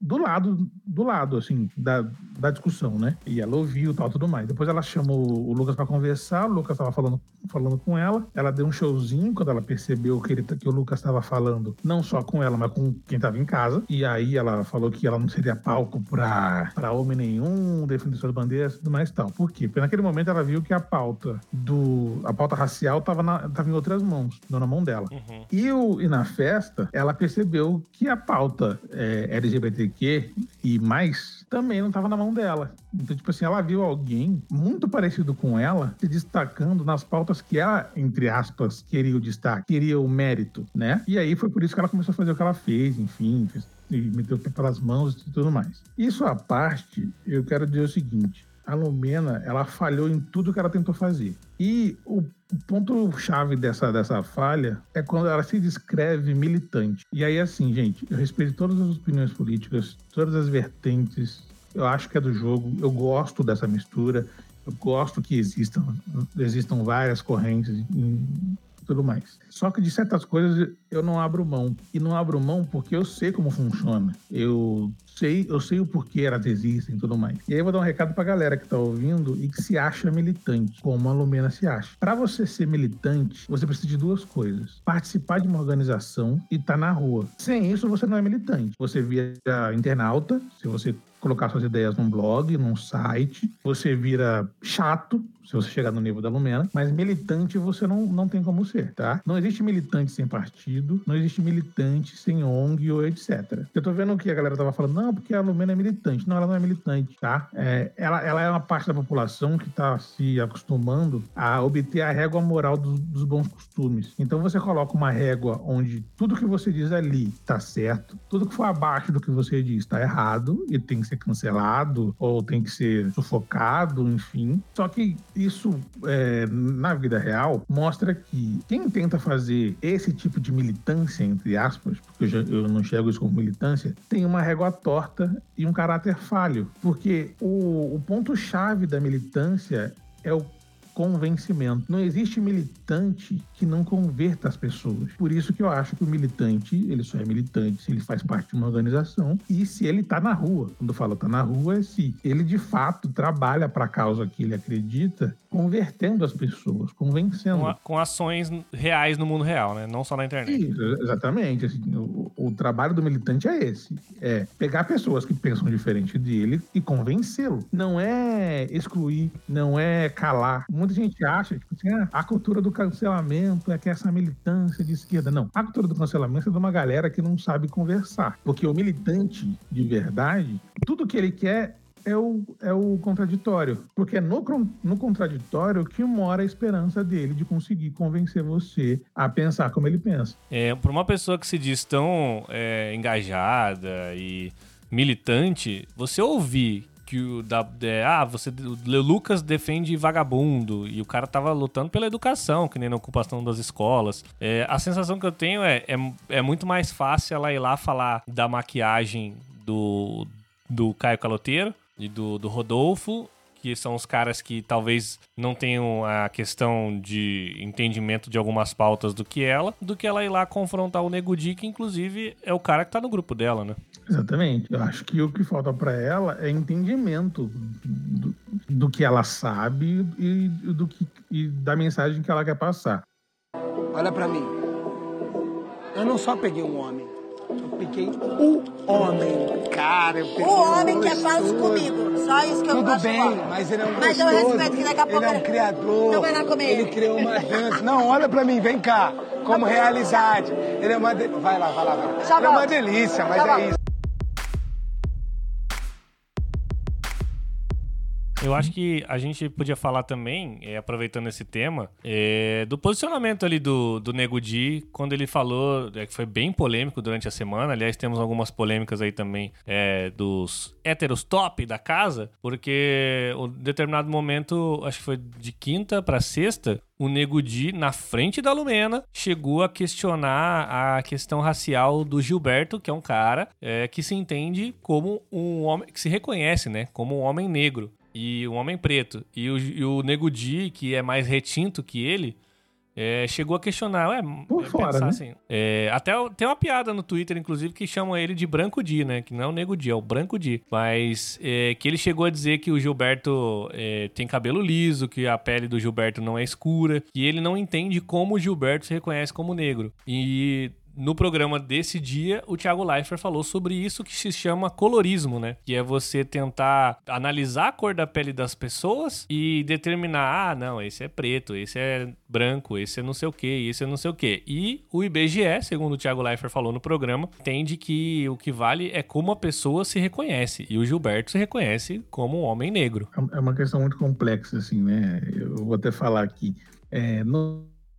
do lado, do lado, assim, da, da discussão, né? E ela ouviu tal, tudo mais. Depois ela chamou o Lucas para conversar, o Lucas tava falando, falando com ela, ela deu um showzinho quando ela percebeu que, ele, que o Lucas tava falando falando não só com ela, mas com quem estava em casa. E aí ela falou que ela não seria palco para homem nenhum, defender suas bandeiras e tudo mais e tal. Por quê? Porque naquele momento ela viu que a pauta do. a pauta racial estava tava em outras mãos, não na mão dela. Uhum. E, o, e na festa, ela percebeu que a pauta é, LGBTQ e mais também não estava na mão dela. Então, tipo assim, ela viu alguém muito parecido com ela se destacando nas pautas que ela, entre aspas, queria o destaque, queria o mérito, né? E aí foi por isso que ela começou a fazer o que ela fez, enfim, fez, e meteu pelas mãos e tudo mais. Isso à parte, eu quero dizer o seguinte: a Lumena, ela falhou em tudo que ela tentou fazer. E o ponto-chave dessa, dessa falha é quando ela se descreve militante. E aí, assim, gente, eu respeito todas as opiniões políticas, todas as vertentes. Eu acho que é do jogo. Eu gosto dessa mistura. Eu gosto que existam, existam várias correntes tudo mais. Só que de certas coisas eu não abro mão. E não abro mão porque eu sei como funciona. Eu sei, eu sei o porquê elas existem e tudo mais. E aí eu vou dar um recado pra galera que tá ouvindo e que se acha militante, como a Lumena se acha. Para você ser militante, você precisa de duas coisas: participar de uma organização e estar tá na rua. Sem isso, você não é militante. Você vira internauta, se você colocar suas ideias num blog, num site, você vira chato, se você chegar no nível da Lumena, mas militante você não, não tem como ser, tá? Não existe militante sem partido, não existe militante sem ONG ou etc. Eu tô vendo que a galera tava falando, não, porque a Lumena é militante. Não, ela não é militante, tá? É, ela, ela é uma parte da população que tá se acostumando a obter a régua moral do, dos bons costumes. Então você coloca uma régua onde tudo que você diz ali tá certo, tudo que for abaixo do que você diz tá errado e tem que ser cancelado ou tem que ser sufocado, enfim. Só que isso, é, na vida real, mostra que quem tenta fazer esse tipo de militância, entre aspas, porque eu, já, eu não enxergo isso como militância, tem uma régua torta e um caráter falho. Porque o, o ponto-chave da militância é o convencimento. Não existe militante que não converta as pessoas. Por isso que eu acho que o militante, ele só é militante se ele faz parte de uma organização e se ele está na rua. Quando eu falo tá na rua, é se ele de fato trabalha para a causa que ele acredita, convertendo as pessoas, convencendo.
Com, a, com, ações reais no mundo real, né? Não só na internet.
Isso, exatamente. Assim, o, o, trabalho do militante é esse. É pegar pessoas que pensam diferente dele e convencê-lo. Não é excluir, não é calar. Muita gente acha, tipo assim, ah, a cultura do cancelamento é que essa militância de esquerda. Não. A cultura do cancelamento é de uma galera que não sabe conversar. Porque o militante de verdade, tudo que ele quer é o, é o contraditório. Porque é no, no contraditório que mora a esperança dele de conseguir convencer você a pensar como ele pensa.
É, para uma pessoa que se diz tão é, engajada e militante, você ouvir que o da, é, ah, você o Lucas defende vagabundo e o cara tava lutando pela educação, que nem na ocupação das escolas. É, a sensação que eu tenho é, é, é muito mais fácil ela ir lá falar da maquiagem do, do Caio Caloteiro e do, do Rodolfo que são os caras que talvez não tenham a questão de entendimento de algumas pautas do que ela, do que ela ir lá confrontar o Nego Di, que inclusive é o cara que tá no grupo dela, né?
Exatamente. Eu acho que o que falta para ela é entendimento do, do que ela sabe e, do que, e da mensagem que ela quer passar.
Olha para mim. Eu não só peguei um homem, peguei o homem. Cara, eu peguei
O homem que é falso comigo. Só isso que eu
Tudo bem,
bom.
mas ele é um
Mas eu
gostoso.
respeito que daqui a pouco
Ele é um criador.
Não vai lá comer
Ele criou uma dança. Não, olha pra mim, vem cá. Como realidade. Ele é uma... De... Vai lá, vai lá, vai lá. Ele é uma delícia, mas é isso.
Eu acho que a gente podia falar também, é, aproveitando esse tema, é, do posicionamento ali do, do Nego Di, quando ele falou, é, que foi bem polêmico durante a semana. Aliás, temos algumas polêmicas aí também dos héteros top da casa, porque em determinado momento, acho que foi de quinta pra sexta, o Nego Di, na frente da Lumena, chegou a questionar a questão racial do Gilberto, que é um cara é, que se entende como um homem, que se reconhece, né, como um homem negro e um homem preto. E o, e o Nego Di, que é mais retinto que ele, é, chegou a questionar, ué,
Por
é,
fora,
pensar
né?
assim. é, até tem uma piada no Twitter, inclusive, que chamam ele de Branco Di, né? Que não é o Nego Di, é o Branco Di. Mas é, que ele chegou a dizer que o Gilberto é, tem cabelo liso, que a pele do Gilberto não é escura, que ele não entende como o Gilberto se reconhece como negro. E no programa desse dia, o Thiago Leifert falou sobre isso que se chama colorismo, né? Que é você tentar analisar a cor da pele das pessoas e determinar, ah, não, esse é preto, esse é branco, esse é não sei o que, esse é não sei o que. E o IBGE, segundo o Thiago Leifert falou no programa, entende que o que vale é como a pessoa se reconhece. E o Gilberto se reconhece como um homem negro.
É uma questão muito complexa, assim, né? Eu vou até falar aqui. É,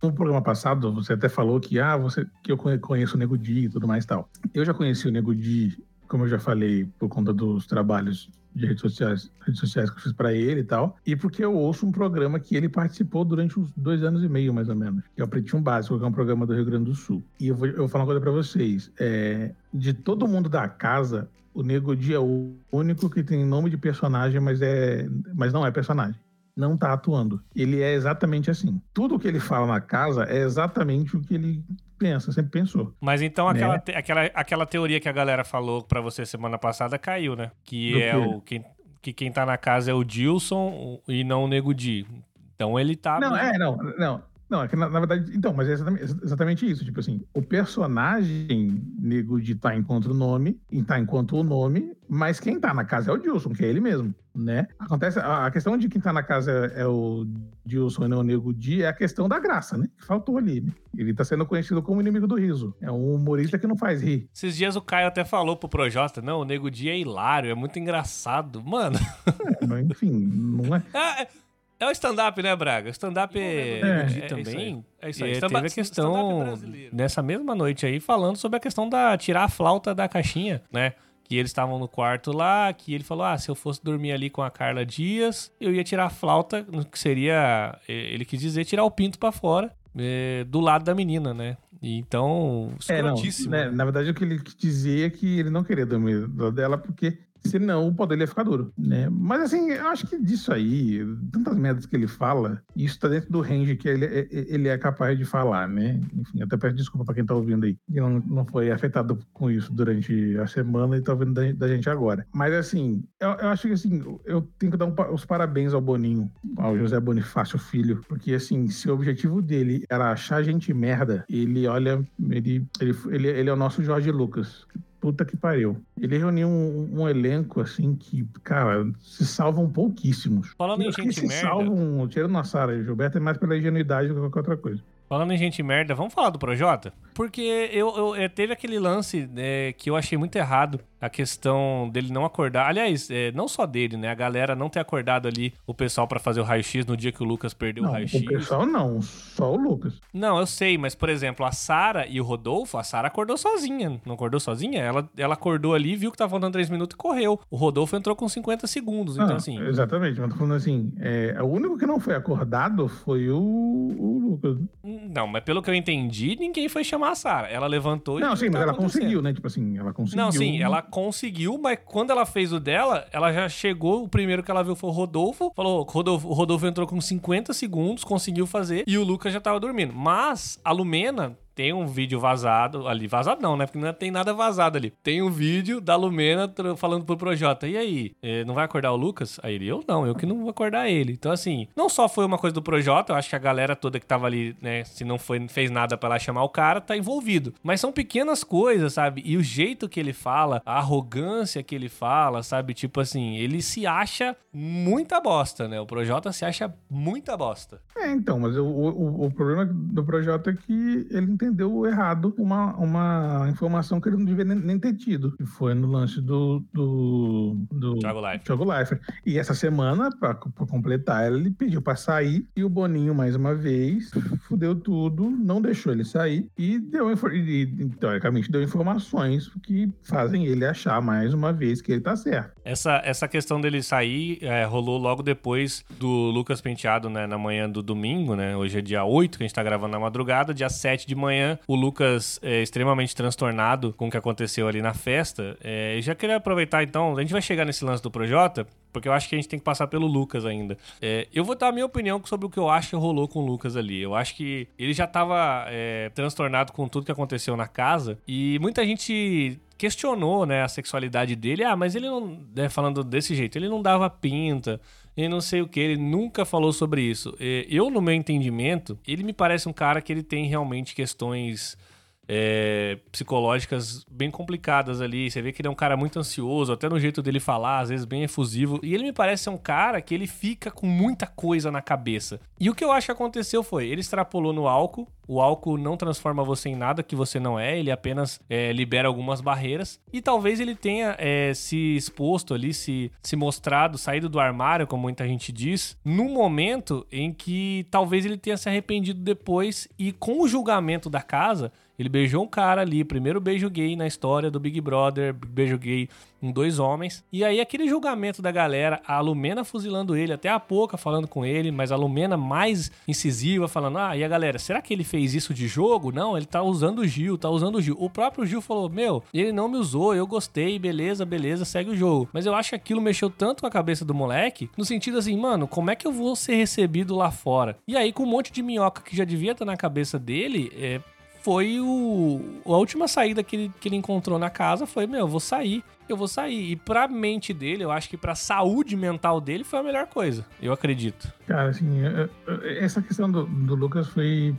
no programa passado, você até falou que, ah, você, que eu conhe- conheço o Nego Di e tudo mais e tal. Eu já conheci o Nego Di, como eu já falei, por conta dos trabalhos de redes sociais, redes sociais que eu fiz para ele e tal, e porque eu ouço um programa que ele participou durante uns dois anos e meio, mais ou menos, que é o Pretinho Básico, que é um programa do Rio Grande do Sul. E eu vou, eu vou falar uma coisa para vocês. É, de todo mundo da casa, o Nego Di é o único que tem nome de personagem, mas, é, mas não é personagem. Não tá atuando. Ele é exatamente assim. Tudo que ele fala na casa é exatamente o que ele pensa, sempre pensou.
Mas então
Né?
aquela, te- aquela, aquela teoria que a galera falou pra você semana passada caiu, né? Que
Do
é
quê?
o quem, que quem tá na casa é o Dilson e não o Nego Di. Então ele tá.
Não, é, não, não. Não, é que na, na verdade, então, mas é exatamente, exatamente isso. Tipo assim, o personagem nego de tá enquanto o nome, e tá enquanto o nome, mas quem tá na casa é o Dilson, que é ele mesmo, né? Acontece, a, a questão de quem tá na casa é, é o Dilson e não o Nego Di é a questão da graça, né? Que faltou ali, né? Ele tá sendo conhecido como inimigo do riso. É um humorista que não faz rir.
Esses dias o Caio até falou pro Projota, não, o Nego Di é hilário, é muito engraçado. Mano,
É, mas, enfim, não é.
é, é o stand-up, né, Braga? O stand-up é,
É,
é,
é
isso também. aí.
É isso aí.
E teve a questão
brasileiro.
nessa mesma noite aí falando sobre a questão da tirar a flauta da caixinha, né? Que eles estavam no quarto lá, que ele falou: ah, se eu fosse dormir ali com a Carla Dias, eu ia tirar a flauta, no que seria, eh, ele quis dizer, tirar o pinto pra fora, eh, do lado da menina, né? E Então,
É, não,
escrotíssimo.
né, na verdade, o que ele quis dizer é que ele não queria dormir do lado dela, porque senão o dele ia ficar duro, né? Mas assim, eu acho que disso aí, tantas merdas que ele fala, isso tá dentro do range que ele, é- ele é capaz de falar, né? Enfim, até peço desculpa pra quem tá ouvindo aí, que não, não foi afetado com isso durante a semana e tá ouvindo da, da gente agora. Mas assim, eu, eu acho que assim, eu tenho que dar um os parabéns ao Boninho, ao José Bonifácio Filho, porque assim, se o objetivo dele era achar gente merda, ele olha, ele, ele, ele, ele é o nosso Jorge Lucas. Puta que pariu. Ele reuniu um, um elenco, assim, que, cara, se salvam pouquíssimos.
Falando em gente
se
merda.
salvam, tirando a Sara e o Gilberto, é mais pela ingenuidade do que qualquer outra coisa.
Falando em gente merda, vamos falar do Projota? Porque eu, eu- eh, teve aquele lance né, que eu achei muito errado, a questão dele não acordar. Aliás, eh, não só dele, né? A galera não ter acordado ali o pessoal pra fazer o raio-x no dia que o Lucas perdeu o
Não,
raio-x.
o pessoal não, só o Lucas.
Não, eu sei, mas por exemplo, a Sara e o Rodolfo, a Sara acordou sozinha. Não acordou sozinha? Ela, ela acordou ali, viu que tava faltando 3 minutos e correu. O Rodolfo entrou com 50 segundos. Então,
Ah,
assim.
Exatamente, mas tô falando assim, é, o único que não foi acordado foi o, o Lucas.
Não, mas pelo que eu entendi, ninguém foi chamar a Sara. Ela levantou e.
Não, sim,
o
mas ela conseguiu, né? Tipo assim, ela conseguiu.
Não, sim, ela conseguiu, mas quando ela fez o dela, ela já chegou, o primeiro que ela viu foi o Rodolfo, falou, Rodolfo, o Rodolfo entrou com 50 segundos, conseguiu fazer, e o Lucas já tava dormindo. Mas a Lumena tem um vídeo vazado ali. Vazado não, né? Porque não tem nada vazado ali. Tem um vídeo da Lumena falando pro Projota. E aí, eh, não vai acordar o Lucas? Aí ele, eu não, eu que não vou acordar ele. Então, assim, não só foi uma coisa do Projota, eu acho que a galera toda que tava ali, né, se não foi, fez nada lá chamar o cara, tá envolvido. Mas são pequenas coisas, sabe? E o jeito que ele fala, a arrogância que ele fala, sabe? Tipo assim, ele se acha muita bosta, né? O Projota se acha muita bosta.
É, então, mas o, o, o problema do Projota é que ele entendeu errado uma, uma informação que ele não devia nem, nem ter tido, que foi no lance do, do, do
Thiago Life.
Thiago Leifert. E essa semana, pra, pra completar, ele pediu pra sair e o Boninho, mais uma vez, fudeu tudo, não deixou ele sair e deu, e, teoricamente, deu informações que fazem ele achar mais uma vez que ele tá certo.
Essa, essa questão dele sair é, rolou logo depois do Lucas Penteado, né, na manhã do domingo, né? Hoje é dia 8, que a gente tá gravando na madrugada. Dia 7 de manhã, o Lucas é extremamente transtornado com o que aconteceu ali na festa. É, já queria aproveitar, então, a gente vai chegar nesse lance do Projota, porque eu acho que a gente tem que passar pelo Lucas ainda. É, eu vou dar a minha opinião sobre o que eu acho que rolou com o Lucas ali. Eu acho que ele já tava é, transtornado com tudo que aconteceu na casa e muita gente questionou, né, a sexualidade dele. Ah, mas ele não, né, falando desse jeito, ele não dava pinta, ele não sei o que, ele nunca falou sobre isso. Eu, no meu entendimento, ele me parece um cara que ele tem realmente questões é, psicológicas bem complicadas ali. Você vê que ele é um cara muito ansioso, até no jeito dele falar, às vezes bem efusivo. E ele me parece ser um cara que ele fica com muita coisa na cabeça. E o que eu acho que aconteceu foi, ele extrapolou no álcool. O álcool não transforma você em nada que você não é, ele apenas é, libera algumas barreiras. E talvez ele tenha é, se exposto ali, se, se mostrado, saído do armário, como muita gente diz, num momento em que talvez ele tenha se arrependido depois e com o julgamento da casa, ele beijou um cara ali, primeiro beijo gay na história do Big Brother, beijo gay em dois homens. E aí aquele julgamento da galera, a Lumena fuzilando ele, até a pouca falando com ele, mas a Lumena mais incisiva falando: "Ah, e a galera, será que ele fez isso de jogo? Não, ele tá usando o Gil, tá usando o Gil". O próprio Gil falou: "Meu, ele não me usou, eu gostei, beleza, beleza, segue o jogo". Mas eu acho que aquilo mexeu tanto com a cabeça do moleque, no sentido assim, mano, como é que eu vou ser recebido lá fora? E aí com um monte de minhoca que já devia estar na cabeça dele, é foi o, a última saída que ele, que ele encontrou na casa foi, meu, eu vou sair, eu vou sair. E pra mente dele, eu acho que pra saúde mental dele foi a melhor coisa, eu acredito.
Cara, assim, é- é- essa questão do, do Lucas foi,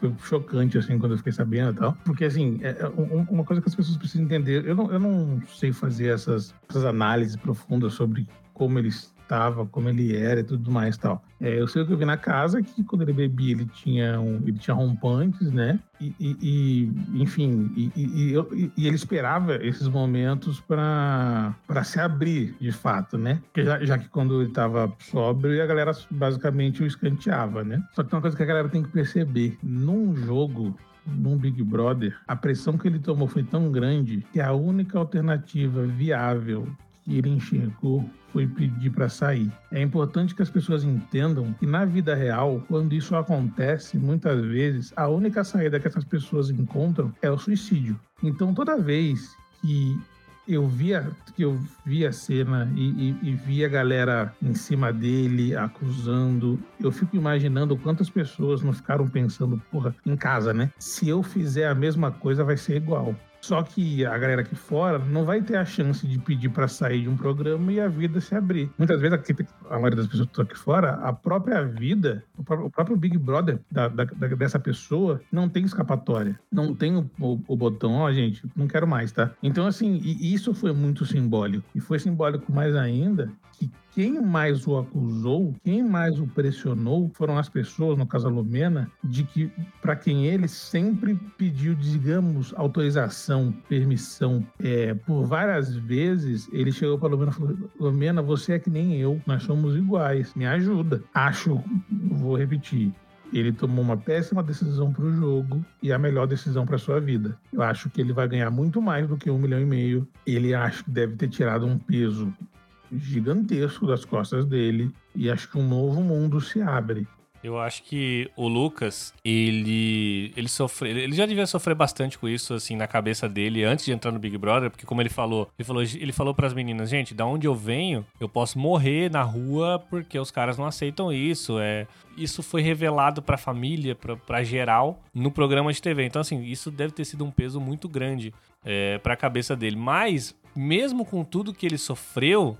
foi chocante, assim, quando eu fiquei sabendo e tal. Porque, assim, é- é um- uma coisa que as pessoas precisam entender, eu não, eu não sei fazer essas, essas análises profundas sobre como ele estava, como ele era e tudo mais e tal. É, eu sei o que eu vi na casa, que quando ele bebia, ele tinha, um, ele tinha rompantes, né? E, e- e, enfim, e, e- eu- e ele esperava esses momentos para se abrir, de fato, né? Porque já, já que quando ele estava sóbrio, a galera basicamente o escanteava, né? Só que tem uma coisa que a galera tem que perceber: num jogo, num Big Brother, a pressão que ele tomou foi tão grande que a única alternativa viável que ele enxergou foi pedir para sair. É importante que as pessoas entendam que na vida real, quando isso acontece, muitas vezes a única saída que essas pessoas encontram é o suicídio. Então, toda vez que eu via que eu via a cena e, e, e via a galera em cima dele acusando, eu fico imaginando quantas pessoas não ficaram pensando, porra, em casa, né? Se eu fizer a mesma coisa, vai ser igual. Só que a galera aqui fora não vai ter a chance de pedir para sair de um programa e a vida se abrir. Muitas vezes, aqui, a maioria das pessoas que estão aqui fora, a própria vida, o pró- o próprio Big Brother da- da- dessa pessoa não tem escapatória. Não tem o, o- o botão, ó, gente, não quero mais, tá? Então, assim, isso foi muito simbólico. E foi simbólico mais ainda que quem mais o acusou, quem mais o pressionou, foram as pessoas, no caso a Lumena, de que para quem ele sempre pediu, digamos, autorização, permissão, é, por várias vezes ele chegou para Lumena e falou: Lumena, você é que nem eu, nós somos iguais, me ajuda. Acho, vou repetir. Ele tomou uma péssima decisão para o jogo e a melhor decisão para sua vida. Eu acho que ele vai ganhar muito mais do que um milhão e meio. Ele acho que deve ter tirado um peso gigantesco das costas dele e acho que um novo mundo se abre.
Eu acho que o Lucas, ele ele sofre, ele já devia sofrer bastante com isso assim na cabeça dele antes de entrar no Big Brother, porque como ele falou, ele falou, ele falou para as meninas, gente, da onde eu venho, eu posso morrer na rua porque os caras não aceitam isso, é isso foi revelado pra família, pra, pra geral, no programa de TV. Então, assim, isso deve ter sido um peso muito grande é, pra cabeça dele. Mas, mesmo com tudo que ele sofreu,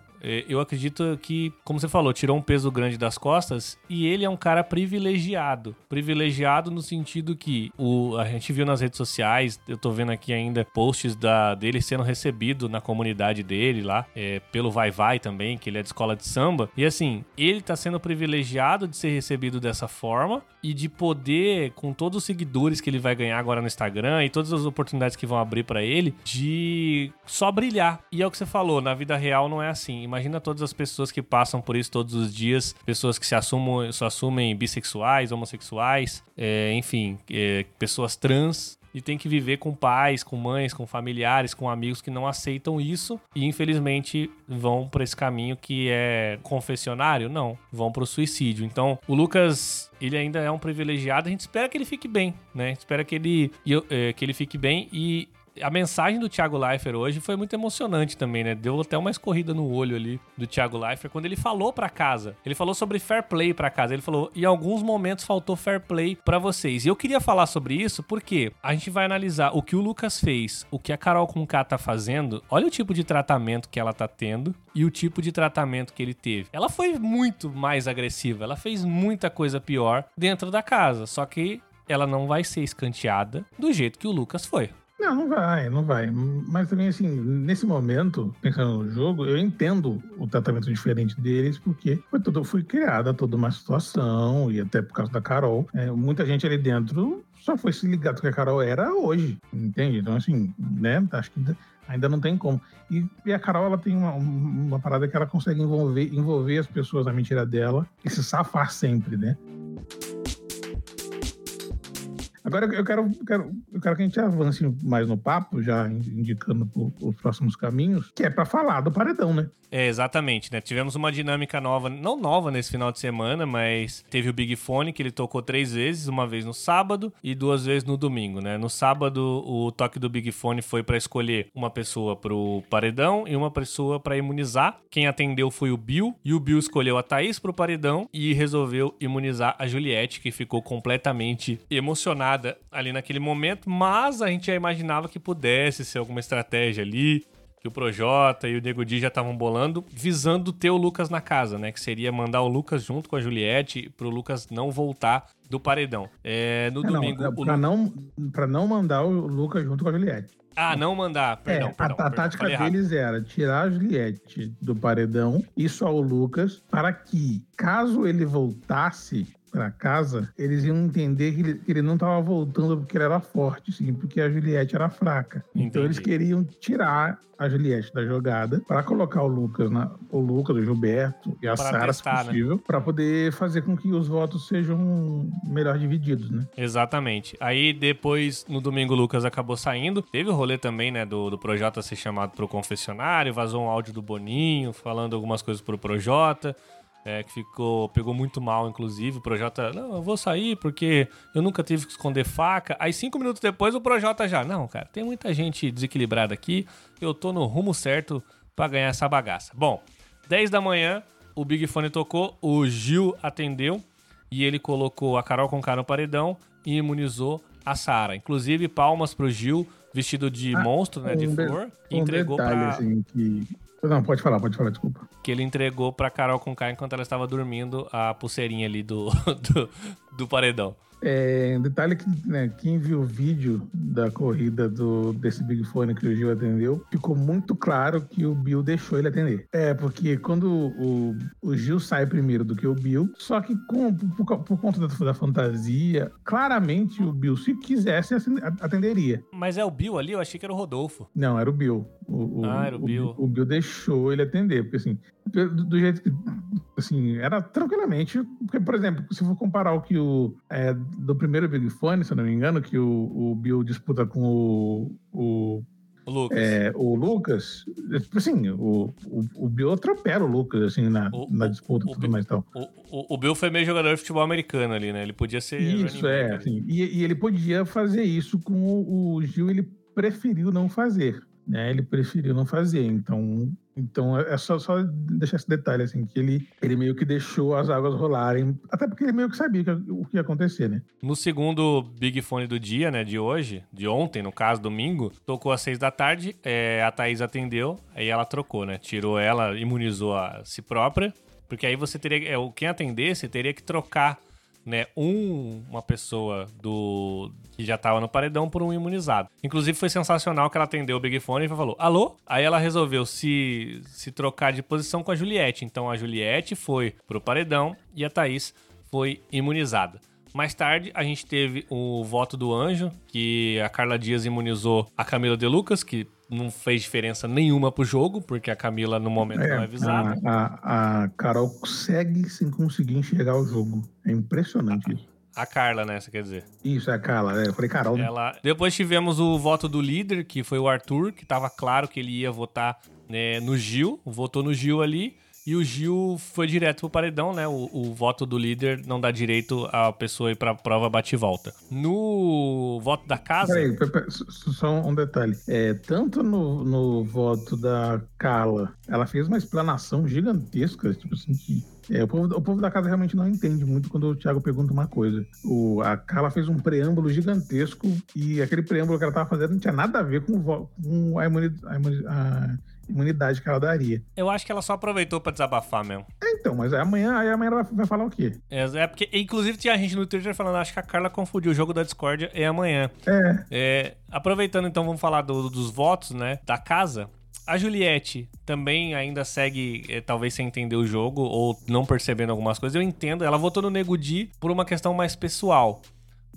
eu acredito que, como você falou, tirou um peso grande das costas e ele é um cara privilegiado. Privilegiado no sentido que o, a gente viu nas redes sociais, eu tô vendo aqui ainda posts da, dele sendo recebido na comunidade dele lá, é, pelo Vai Vai também, que ele é de escola de samba. E assim, ele tá sendo privilegiado de ser recebido dessa forma e de poder, com todos os seguidores que ele vai ganhar agora no Instagram e todas as oportunidades que vão abrir para ele, de só brilhar. E é o que você falou, na vida real não é assim Imagina todas as pessoas que passam por isso todos os dias, pessoas que se assumem, se assumem bissexuais, homossexuais, é, enfim, é, pessoas trans e tem que viver com pais, com mães, com familiares, com amigos que não aceitam isso e infelizmente vão por esse caminho que é confessionário? Não, vão pro suicídio. Então, o Lucas, ele ainda é um privilegiado, a gente espera que ele fique bem, né? Espera que ele, é, que ele fique bem e a mensagem do Thiago Leifert hoje foi muito emocionante também, né? Deu até uma escorrida no olho ali do Thiago Leifert quando ele falou para casa. Ele falou sobre fair play para casa. Ele falou: "Em alguns momentos faltou fair play para vocês". E eu queria falar sobre isso porque a gente vai analisar o que o Lucas fez, o que a Carol com K tá fazendo. Olha o tipo de tratamento que ela tá tendo e o tipo de tratamento que ele teve. Ela foi muito mais agressiva, ela fez muita coisa pior dentro da casa, só que ela não vai ser escanteada do jeito que o Lucas foi.
Não, não vai, não vai. Mas também, assim, nesse momento, pensando no jogo, eu entendo o tratamento diferente deles, porque foi tudo, foi criada toda uma situação, e até por causa da Carol. É, muita gente ali dentro só foi se ligado que a Carol era hoje, entende? Então, assim, né, acho que ainda não tem como. E, e a Carol, ela tem uma, uma parada que ela consegue envolver, envolver as pessoas na mentira dela e se safar sempre, né? Agora eu quero, quero, eu quero que a gente avance mais no papo, já indicando os próximos caminhos, que é para falar do paredão, né?
É, exatamente, né? Tivemos uma dinâmica nova, não nova nesse final de semana, mas teve o Big Fone, que ele tocou três vezes, uma vez no sábado e duas vezes no domingo, né? No sábado, o toque do Big Fone foi para escolher uma pessoa pro paredão e uma pessoa para imunizar. Quem atendeu foi o Bill, e o Bill escolheu a Thaís pro paredão e resolveu imunizar a Juliette, que ficou completamente emocionada ali naquele momento, mas a gente já imaginava que pudesse ser alguma estratégia ali que o Projota e o Nego Di já estavam bolando, visando ter o Lucas na casa, né? Que seria mandar o Lucas junto com a Juliette pro Lucas não voltar do paredão. É, no é, domingo.
Não, pra, não, pra não mandar o Lucas junto com a Juliette.
Ah, não mandar, perdão.
É,
perdão,
a, a
perdão,
tática deles era tirar a Juliette do paredão e só o Lucas, para que, caso ele voltasse, para casa, eles iam entender que ele, que ele não estava voltando porque ele era forte, sim, porque a Juliette era fraca. Entendi. Então eles queriam tirar a Juliette da jogada para colocar o Lucas, na, o Lucas, o Gilberto e a Sara, se né? possível, né? para poder fazer com que os votos sejam melhor divididos, né?
Exatamente. Aí depois, no domingo, o Lucas acabou saindo. Teve o rolê também, né, do, do Projota ser chamado pro confessionário, vazou um áudio do Boninho falando algumas coisas pro Projota é, que ficou pegou muito mal, inclusive. O Projota, não, eu vou sair porque eu nunca tive que esconder faca. Aí cinco minutos depois o Projota já, não, cara, tem muita gente desequilibrada aqui, eu tô no rumo certo para ganhar essa bagaça. Bom, 10 da manhã, o Big Fone tocou, o Gil atendeu e ele colocou a Carol com cara no paredão e imunizou a Sara. Inclusive, palmas pro Gil, vestido de ah, monstro, né, um de flor,
um
entregou
detalhe,
pra...
Assim, que não, pode falar, pode falar, desculpa.
Que ele entregou pra Carol com K enquanto ela estava dormindo a pulseirinha ali do, do, do paredão.
É, um detalhe que né, quem viu o vídeo da corrida do, desse Big Fone que o Gil atendeu, ficou muito claro que o Bill deixou ele atender. É, porque quando o, o Gil sai primeiro do que o Bill, só que com, por, por conta da, da, fantasia, claramente o Bill, se quisesse, atenderia.
Mas é o Bill ali? Eu achei que era o Rodolfo.
Não, era o Bill.
O, ah, era o,
o
Bill.
O, Bill deixou ele atender, porque assim, do, do, jeito que, assim, era tranquilamente, porque, por exemplo, se for comparar o que o, é, do primeiro Big Fone, se eu não me engano, que o, o Bill disputa com o, o
Lucas.
É, o Lucas, tipo assim, o, o, o Bill atropela o Lucas, assim, na,
O-
na disputa
o
e tudo mais tal.
O, o, Bill foi meio jogador de futebol americano ali, né? Ele podia ser.
Isso, é,
back
assim, e, e ele podia fazer isso com o, o Gil, ele preferiu não fazer, né? Ele preferiu não fazer, então... Então é só, só deixar esse detalhe, assim, que ele, ele meio que deixou as águas rolarem, até porque ele meio que sabia o que ia acontecer, né?
No segundo Big Fone do dia, né? De hoje, de ontem, no caso, domingo, tocou às seis da tarde, é, a Thaís atendeu, aí ela trocou, né? Tirou ela, imunizou a si própria, porque aí você teria. É, quem atendesse teria que trocar, né? Um, uma pessoa do. que já tava no paredão por um imunizado. Inclusive foi sensacional que ela atendeu o Big Fone e falou: alô? Aí ela resolveu se, se trocar de posição com a Juliette. Então a Juliette foi pro paredão e a Thaís foi imunizada. Mais tarde, a gente teve o voto do anjo, que a Carla Dias imunizou a Camila De Lucas, que não fez diferença nenhuma pro jogo, porque a Camila no momento não é avisada.
a, a, a Carol segue sem conseguir enxergar o jogo. É impressionante isso.
A Carla, né? Você quer dizer?
Isso, é a Carla. É, eu falei Carol, né?
Ela... Depois tivemos o voto do líder, que foi o Arthur, que tava claro que ele ia votar né, no Gil, votou no Gil ali. E o Gil foi direto pro paredão, né? O, o voto do líder não dá direito a pessoa ir pra prova bate volta. No voto da casa.
Peraí, só- um detalhe. É, tanto no, no voto da Carla, ela fez uma explanação gigantesca, tipo assim, que é, o, povo, o povo da casa realmente não entende muito quando o Thiago pergunta uma coisa. O, a Carla fez um preâmbulo gigantesco e aquele preâmbulo que ela tava fazendo não tinha nada a ver com, o com a, imuni- a imuni- a imunidade que ela daria.
Eu acho que ela só aproveitou pra desabafar mesmo.
É, então, mas aí amanhã, aí amanhã ela vai, falar o quê?
É, é porque, inclusive, tinha gente no Twitter falando, acho que a Carla confundiu o jogo da Discord é amanhã.
É,
É, aproveitando, então, vamos falar do- dos votos, né? Da casa. A Juliette também ainda segue, eh, talvez sem entender o jogo ou não percebendo algumas coisas. Eu entendo, ela votou no Nego Di por uma questão mais pessoal.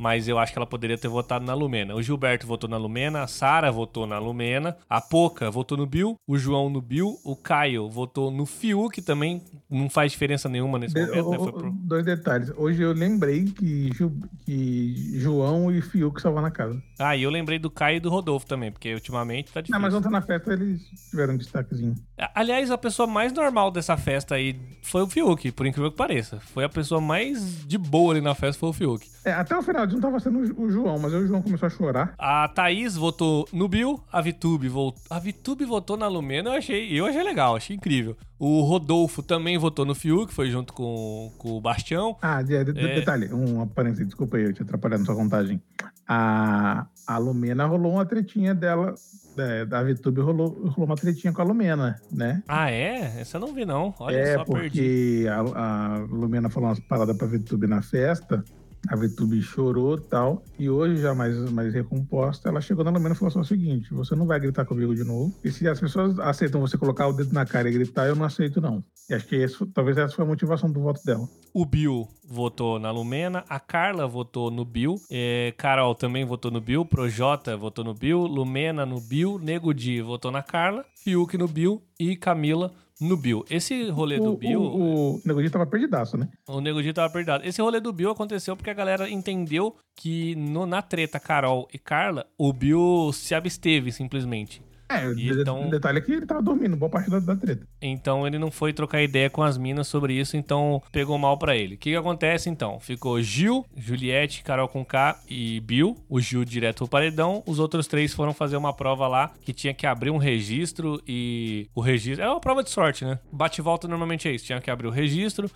Mas eu acho que ela poderia ter votado na Lumena. O Gilberto votou na Lumena, a Sara votou na Lumena, a Poca votou no Bill, o João no Bill, o Caio votou no Fiuk, que também não faz diferença nenhuma nesse
De-
momento, né?
o-
Foi
o-
pro-
Dois detalhes. Hoje eu lembrei que, Ju- que João e Fiuk estavam na casa.
Ah, e eu lembrei do Caio e do Rodolfo também, porque ultimamente tá difícil.
Não, mas ontem na festa eles tiveram um destaquezinho.
Aliás, a pessoa mais normal dessa festa aí foi o Fiuk, por incrível que pareça. Foi a pessoa mais de boa ali na festa, foi o Fiuk.
É, até o final, não tava sendo o João, mas o João começou a chorar.
A Thaís votou no Bill, a Vitube votou. A Vitube votou na Lumena, eu achei, eu achei legal, achei incrível. O Rodolfo também votou no Fiuk, foi junto com, com o Bastião.
Ah, de, de-
É.
detalhe, um parênteses, desculpa aí, eu te atrapalhando sua contagem. A, a Lumena rolou uma tretinha dela, é, da VTube rolou, rolou uma tretinha com a Lumena, né?
Ah, é? Essa eu não vi, não. Olha
é,
só, perdi.
porque a, a Lumena falou umas paradas pra VTube na festa, a VTube chorou tal, e hoje, já mais, mais recomposta, ela chegou na Lumena e falou só o seguinte, você não vai gritar comigo de novo, e se as pessoas aceitam você colocar o dedo na cara e gritar, eu não aceito não. E acho que esse, talvez essa foi a motivação do voto dela.
O Bill votou na Lumena, a Carla votou no Bill, é, Carol também votou no Bill, Projota votou no Bill, Lumena no Bill, Nego Di votou na Carla, Fiuk no Bill e Camila no Bill. Esse rolê do
O,
Bill,
o, o Nego Di tava perdidaço, né?
o Nego Di tava perdido. Esse rolê do Bill aconteceu porque a galera entendeu que no- na treta Carol e Carla, o Bill se absteve simplesmente.
É,
então-
o detalhe é que ele tava dormindo, boa parte da, da treta.
Então ele não foi trocar ideia com as minas sobre isso, então pegou mal pra ele. O que, que acontece então? Ficou Gil, Juliette, Carol com K e Bill. O Gil direto pro paredão. Os outros três foram fazer uma prova lá que tinha que abrir um registro e o registro. É uma prova de sorte, né? Bate e volta normalmente é isso. Tinha que abrir o registro.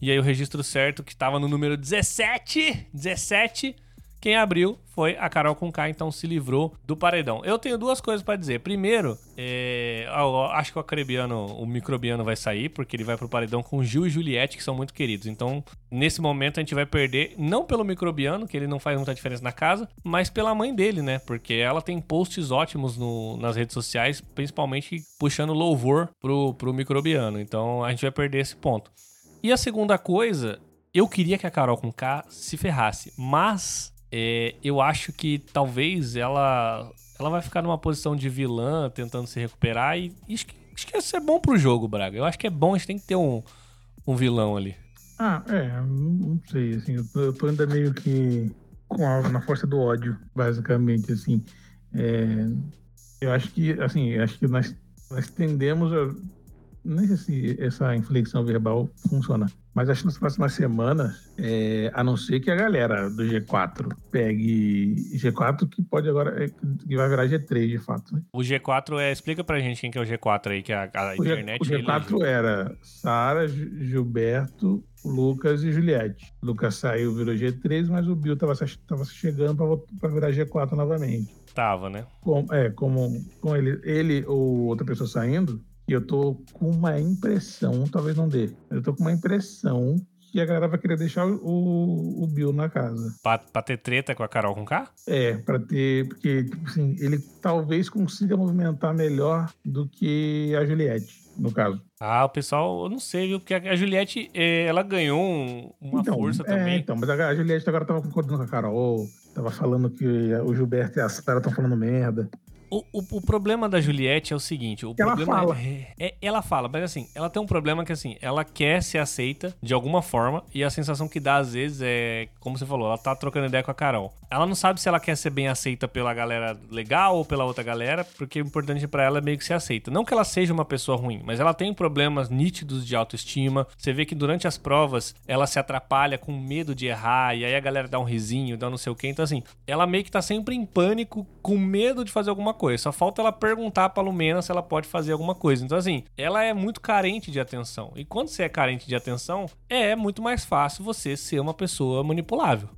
E aí o registro certo, que tava no número 17. 17. Quem abriu foi a Carol com K, então se livrou do paredão. Eu tenho duas coisas pra dizer. Primeiro, é, acho que o acrebiano, o microbiano vai sair, porque ele vai pro paredão com Gil e Juliette, que são muito queridos. Então, nesse momento, a gente vai perder, não pelo microbiano, que ele não faz muita diferença na casa, mas pela mãe dele, né? Porque ela tem posts ótimos no- nas redes sociais, principalmente puxando louvor pro, pro microbiano. Então, a gente vai perder esse ponto. E a segunda coisa, eu queria que a Carol com K se ferrasse, mas é, eu acho que talvez ela ela vai ficar numa posição de vilã, tentando se recuperar e que isso é bom pro jogo, Braga. Eu acho que é bom, a gente tem que ter um, um vilão ali.
Ah, é, não sei, assim, tô, tô ainda meio que com a, na força do ódio, basicamente, assim. É, Eu acho que, assim, acho que nós, nós tendemos a. Nem sei se essa inflexão verbal funciona, mas acho que nas próximas semanas, é, a não ser que a galera do G4 pegue G4, que pode agora, é, que vai virar G3 de fato. Né?
O G4 é. Explica pra gente quem que é o G4 aí, que é a, a
O, G,
internet.
o G4 era Sara, Gi- Gilberto, Lucas e Juliette. Lucas saiu, virou G3, mas o Bill tava, tava chegando pra pra virar G4 novamente.
Tava, né?
com, é, como com ele, ele ou outra pessoa saindo, eu tô com uma impressão, talvez não dê, eu tô com uma impressão que a galera vai querer deixar o, o Bill na casa.
Pra, pra ter treta com a Carol com K?
É, pra ter, porque, tipo assim, ele talvez consiga movimentar melhor do que a Juliette, no caso.
Ah, o pessoal, eu não sei, viu? Porque a Juliette, eh, ela ganhou um- uma força
é,
também.
então, mas a Juliette agora tava concordando com a Carol, tava falando que o Gilberto e a Sara estão falando merda.
O, o, o problema da Juliette é o seguinte: o
Ela
problema
fala.
É, é- ela fala, mas assim, ela tem um problema que assim, ela quer ser aceita de alguma forma e a sensação que dá às vezes é, como você falou, ela tá trocando ideia com a Carol. Ela não sabe se ela quer ser bem aceita pela galera legal ou pela outra galera, porque o importante pra ela é meio que ser aceita. Não que ela seja uma pessoa ruim, mas ela tem problemas nítidos de autoestima. Você vê que durante as provas ela se atrapalha com medo de errar e aí a galera dá um risinho, dá não sei o quê. Então assim, ela meio que tá sempre em pânico, com medo de fazer alguma coisa. Só falta ela perguntar pra Lumena se ela pode fazer alguma coisa. Então, assim, ela é muito carente de atenção. E quando você é carente de atenção, é muito mais fácil você ser uma pessoa manipulável.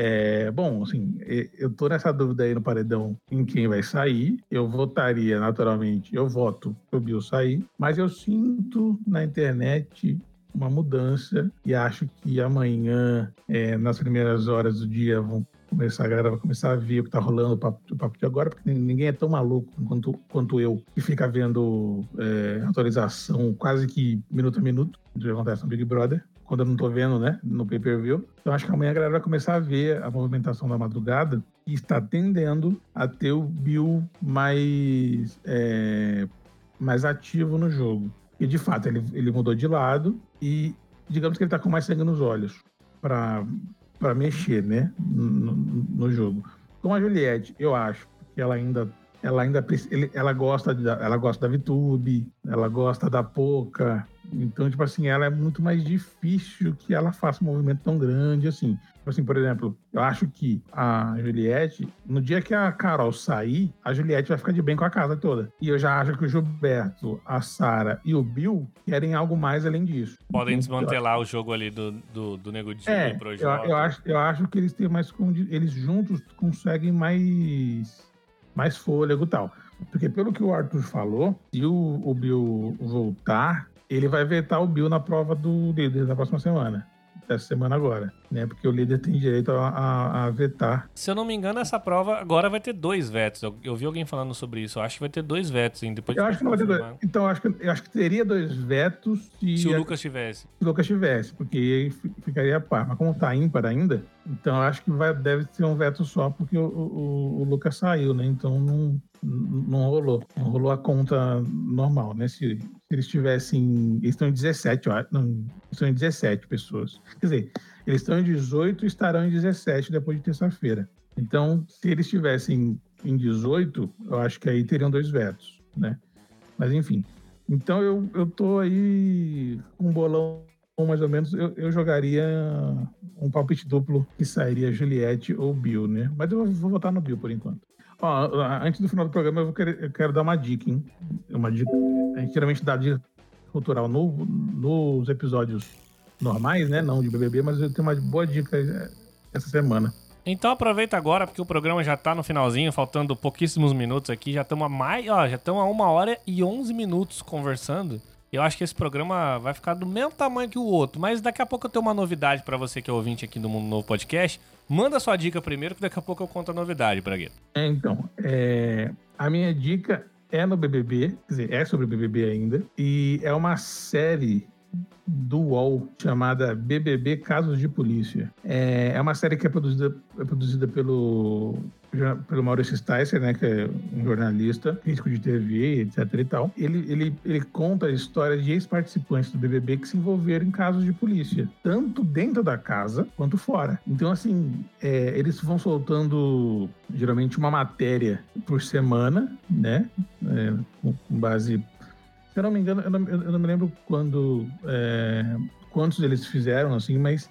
É, bom, assim, eu tô nessa dúvida aí no paredão em quem vai sair. Eu votaria, naturalmente, eu voto pro Bill sair, mas eu sinto na internet uma mudança e acho que amanhã, é, nas primeiras horas do dia, vão começar, a galera vai começar a ver o que tá rolando o papo, o papo de agora, porque ninguém é tão maluco quanto, quanto eu, que fica vendo é, atualização quase que minuto a minuto do que acontece no Big Brother quando eu não tô vendo, né, no pay-per-view. Então acho que amanhã a galera vai começar a ver a movimentação da madrugada e está tendendo a ter o Bill mais, é, mais ativo no jogo. E de fato, ele, ele mudou de lado e digamos que ele tá com mais sangue nos olhos para para mexer, né, no, no jogo. Com a Juliette, eu acho que ela ainda ela ainda ela gosta da, ela gosta da VTube, ela gosta da Poca. Então, tipo assim, ela é muito mais difícil que ela faça um movimento tão grande assim. Tipo assim, por exemplo, eu acho que a Juliette, no dia que a Carol sair, a Juliette vai ficar de bem com a casa toda. E eu já acho que o Gilberto, a Sara e o Bill querem algo mais além disso.
Podem
Então,
desmantelar o jogo ali do, do, do Nego Di,
é,
do
eu, eu, acho, eu acho que eles têm mais eles juntos conseguem mais mais fôlego e tal. Porque pelo que o Arthur falou, se o, o Bill voltar, ele vai vetar o Bill na prova do líder da próxima semana. Dessa semana agora, né? Porque o líder tem direito a, a- a vetar.
Se eu não me engano, essa prova agora vai ter dois vetos. Eu, eu vi alguém falando sobre isso. Eu acho que vai ter dois vetos, hein? Depois
Eu acho que não vai ter dois. Então, eu acho que, eu acho que teria dois vetos se,
Se o Lucas tivesse.
se o Lucas tivesse, porque ficaria a par. Mas como tá ímpar ainda, então eu acho que vai, deve ser um veto só, porque o, o- o Lucas saiu, né? Então não, não rolou. Não rolou a conta normal, né? Se, eles tivessem. Eles estão em 17, eu. Não, estão em 17 pessoas. Quer dizer, eles estão em 18 e estarão em 17 depois de terça-feira. Então, se eles estivessem em 18, eu acho que aí teriam dois vetos, né? Mas enfim. Então eu, eu tô aí com um bolão mais ou menos. Eu, eu jogaria um palpite duplo que sairia Juliette ou Bill, né? Mas eu vou votar no Bill por enquanto. Ó, antes do final do programa, eu, vou querer- eu quero dar uma dica, hein? Uma dica. A gente geralmente dá dica cultural no- nos episódios normais, né? Não de BBB, mas eu tenho uma boa dica eh, essa semana.
Então aproveita agora, porque o programa já tá no finalzinho, faltando pouquíssimos minutos aqui. Já estamos a mais. Ó, já estamos a uma hora e 11 minutos conversando. Eu acho que esse programa vai ficar do mesmo tamanho que o outro, mas daqui a pouco eu tenho uma novidade pra você que é ouvinte aqui do Mundo Novo Podcast. Manda sua dica primeiro, que daqui a pouco eu conto a novidade, Bragueta.
É, então, é, a minha dica é no BBB, quer dizer, é sobre o BBB ainda, e é uma série do UOL chamada BBB Casos de Polícia. É, é uma série que é produzida, é produzida pelo, pelo Maurício Sticer, né, que é um jornalista, crítico de TV, etc e tal. Ele, ele, ele conta a história de ex-participantes do BBB que se envolveram em casos de polícia, tanto dentro da casa quanto fora. Então, assim, é, eles vão soltando geralmente uma matéria por semana, né, é, com base se eu não me engano, eu não, eu não me lembro quando, é, quantos eles fizeram, assim, mas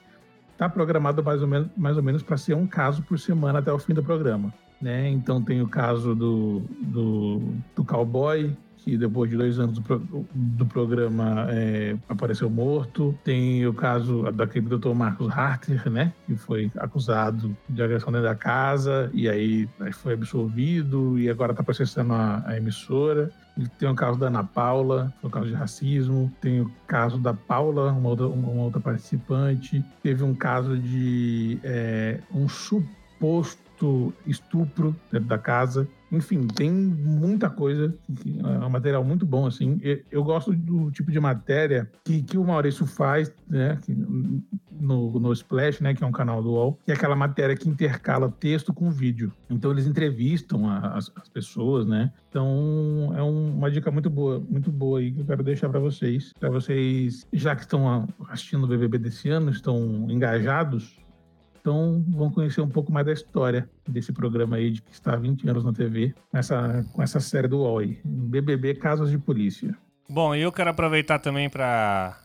está programado mais ou menos, mais ou menos para ser um caso por semana até o fim do programa. Né? Então tem o caso do, do, do cowboy, que depois de dois anos do, do programa é, apareceu morto. Tem o caso daquele doutor Marcos Hartler, né? Que foi acusado de agressão dentro da casa e aí foi absolvido e agora está processando a, a emissora. Tem o caso da Ana Paula, o caso de racismo. Tem o caso da Paula, uma outra, uma outra participante. Teve um caso de é, um suposto estupro dentro da casa. Enfim, tem muita coisa, é um material muito bom, assim. Eu gosto do tipo de matéria que, que o Maurício faz, né, no, no Splash, né, que é um canal do UOL, que é aquela matéria que intercala texto com vídeo. Então eles entrevistam as, as pessoas, né? Então é um, uma dica muito boa, muito boa aí que eu quero deixar para vocês, para vocês já que estão assistindo o BBB desse ano, estão engajados, então vão conhecer um pouco mais da história desse programa aí de que está há 20 anos na TV, essa, com essa série do UOL aí, BBB Casos de Polícia.
Bom, e eu quero aproveitar também para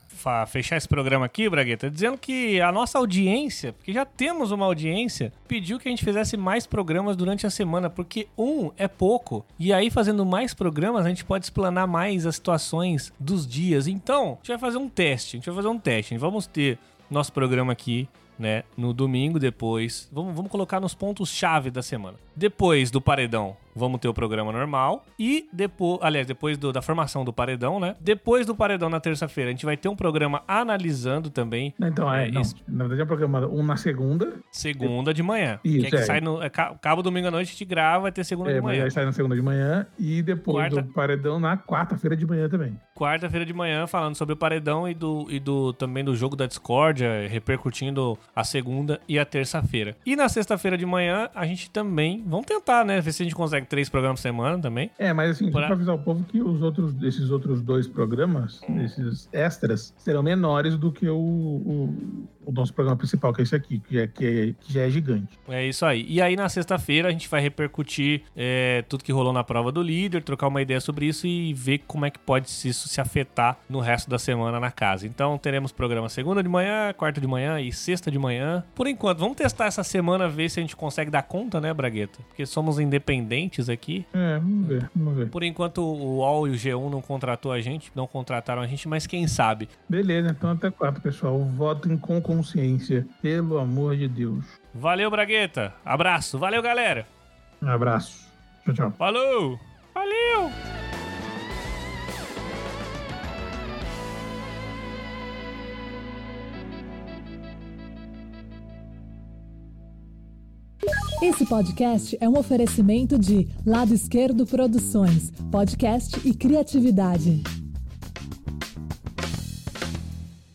fechar esse programa aqui, Bragueta, dizendo que a nossa audiência, porque já temos uma audiência, pediu que a gente fizesse mais programas durante a semana, porque um é pouco. E aí, fazendo mais programas, a gente pode explanar mais as situações dos dias. Então, a gente vai fazer um teste. A gente vai fazer um teste. Vamos ter nosso programa aqui né? No domingo depois. Vamos, vamos colocar nos pontos-chave da semana. Depois do paredão, vamos ter o programa normal. E depois, aliás, depois do, da formação do paredão, né? Depois do paredão na terça-feira, a gente vai ter um programa analisando também.
Então, é, é não, na verdade é um programa um na segunda.
Segunda de manhã. Isso, que é que é. sai no. É, cabo domingo à noite, a gente grava, vai ter segunda é, de manhã.
Mas aí sai na segunda de manhã e depois Quarta... do paredão na quarta-feira de manhã também.
Quarta-feira de manhã, falando sobre o paredão e do, e do também do jogo da discórdia, repercutindo a segunda e a terça-feira. E na sexta-feira de manhã, a gente também. Vamos tentar, né? Ver se a gente consegue três programas por semana também.
É, mas assim, pra... só pra avisar o povo que os outros, esses outros dois programas, hum. esses extras, serão menores do que o, o, o, nosso programa principal, que é esse aqui, que, é, que, é, que já é gigante.
É isso aí. E aí, na sexta-feira, a gente vai repercutir é, tudo que rolou na prova do líder, trocar uma ideia sobre isso e ver como é que pode isso se afetar no resto da semana na casa. Então, teremos programa segunda de manhã, quarta de manhã e sexta de manhã. Por enquanto, vamos testar essa semana, ver se a gente consegue dar conta, né, Bragueta? Porque somos independentes aqui.
É, vamos ver, vamos ver.
Por enquanto, o UOL e o G1 não contratou a gente, não contrataram a gente, mas quem sabe.
Beleza, então até quatro, pessoal. Votem com consciência, pelo amor de Deus.
Valeu, Bragueta. Abraço. Valeu, galera.
Um abraço. Tchau, tchau.
Falou. Valeu.
Esse podcast é um oferecimento de Lado Esquerdo Produções, podcast e criatividade.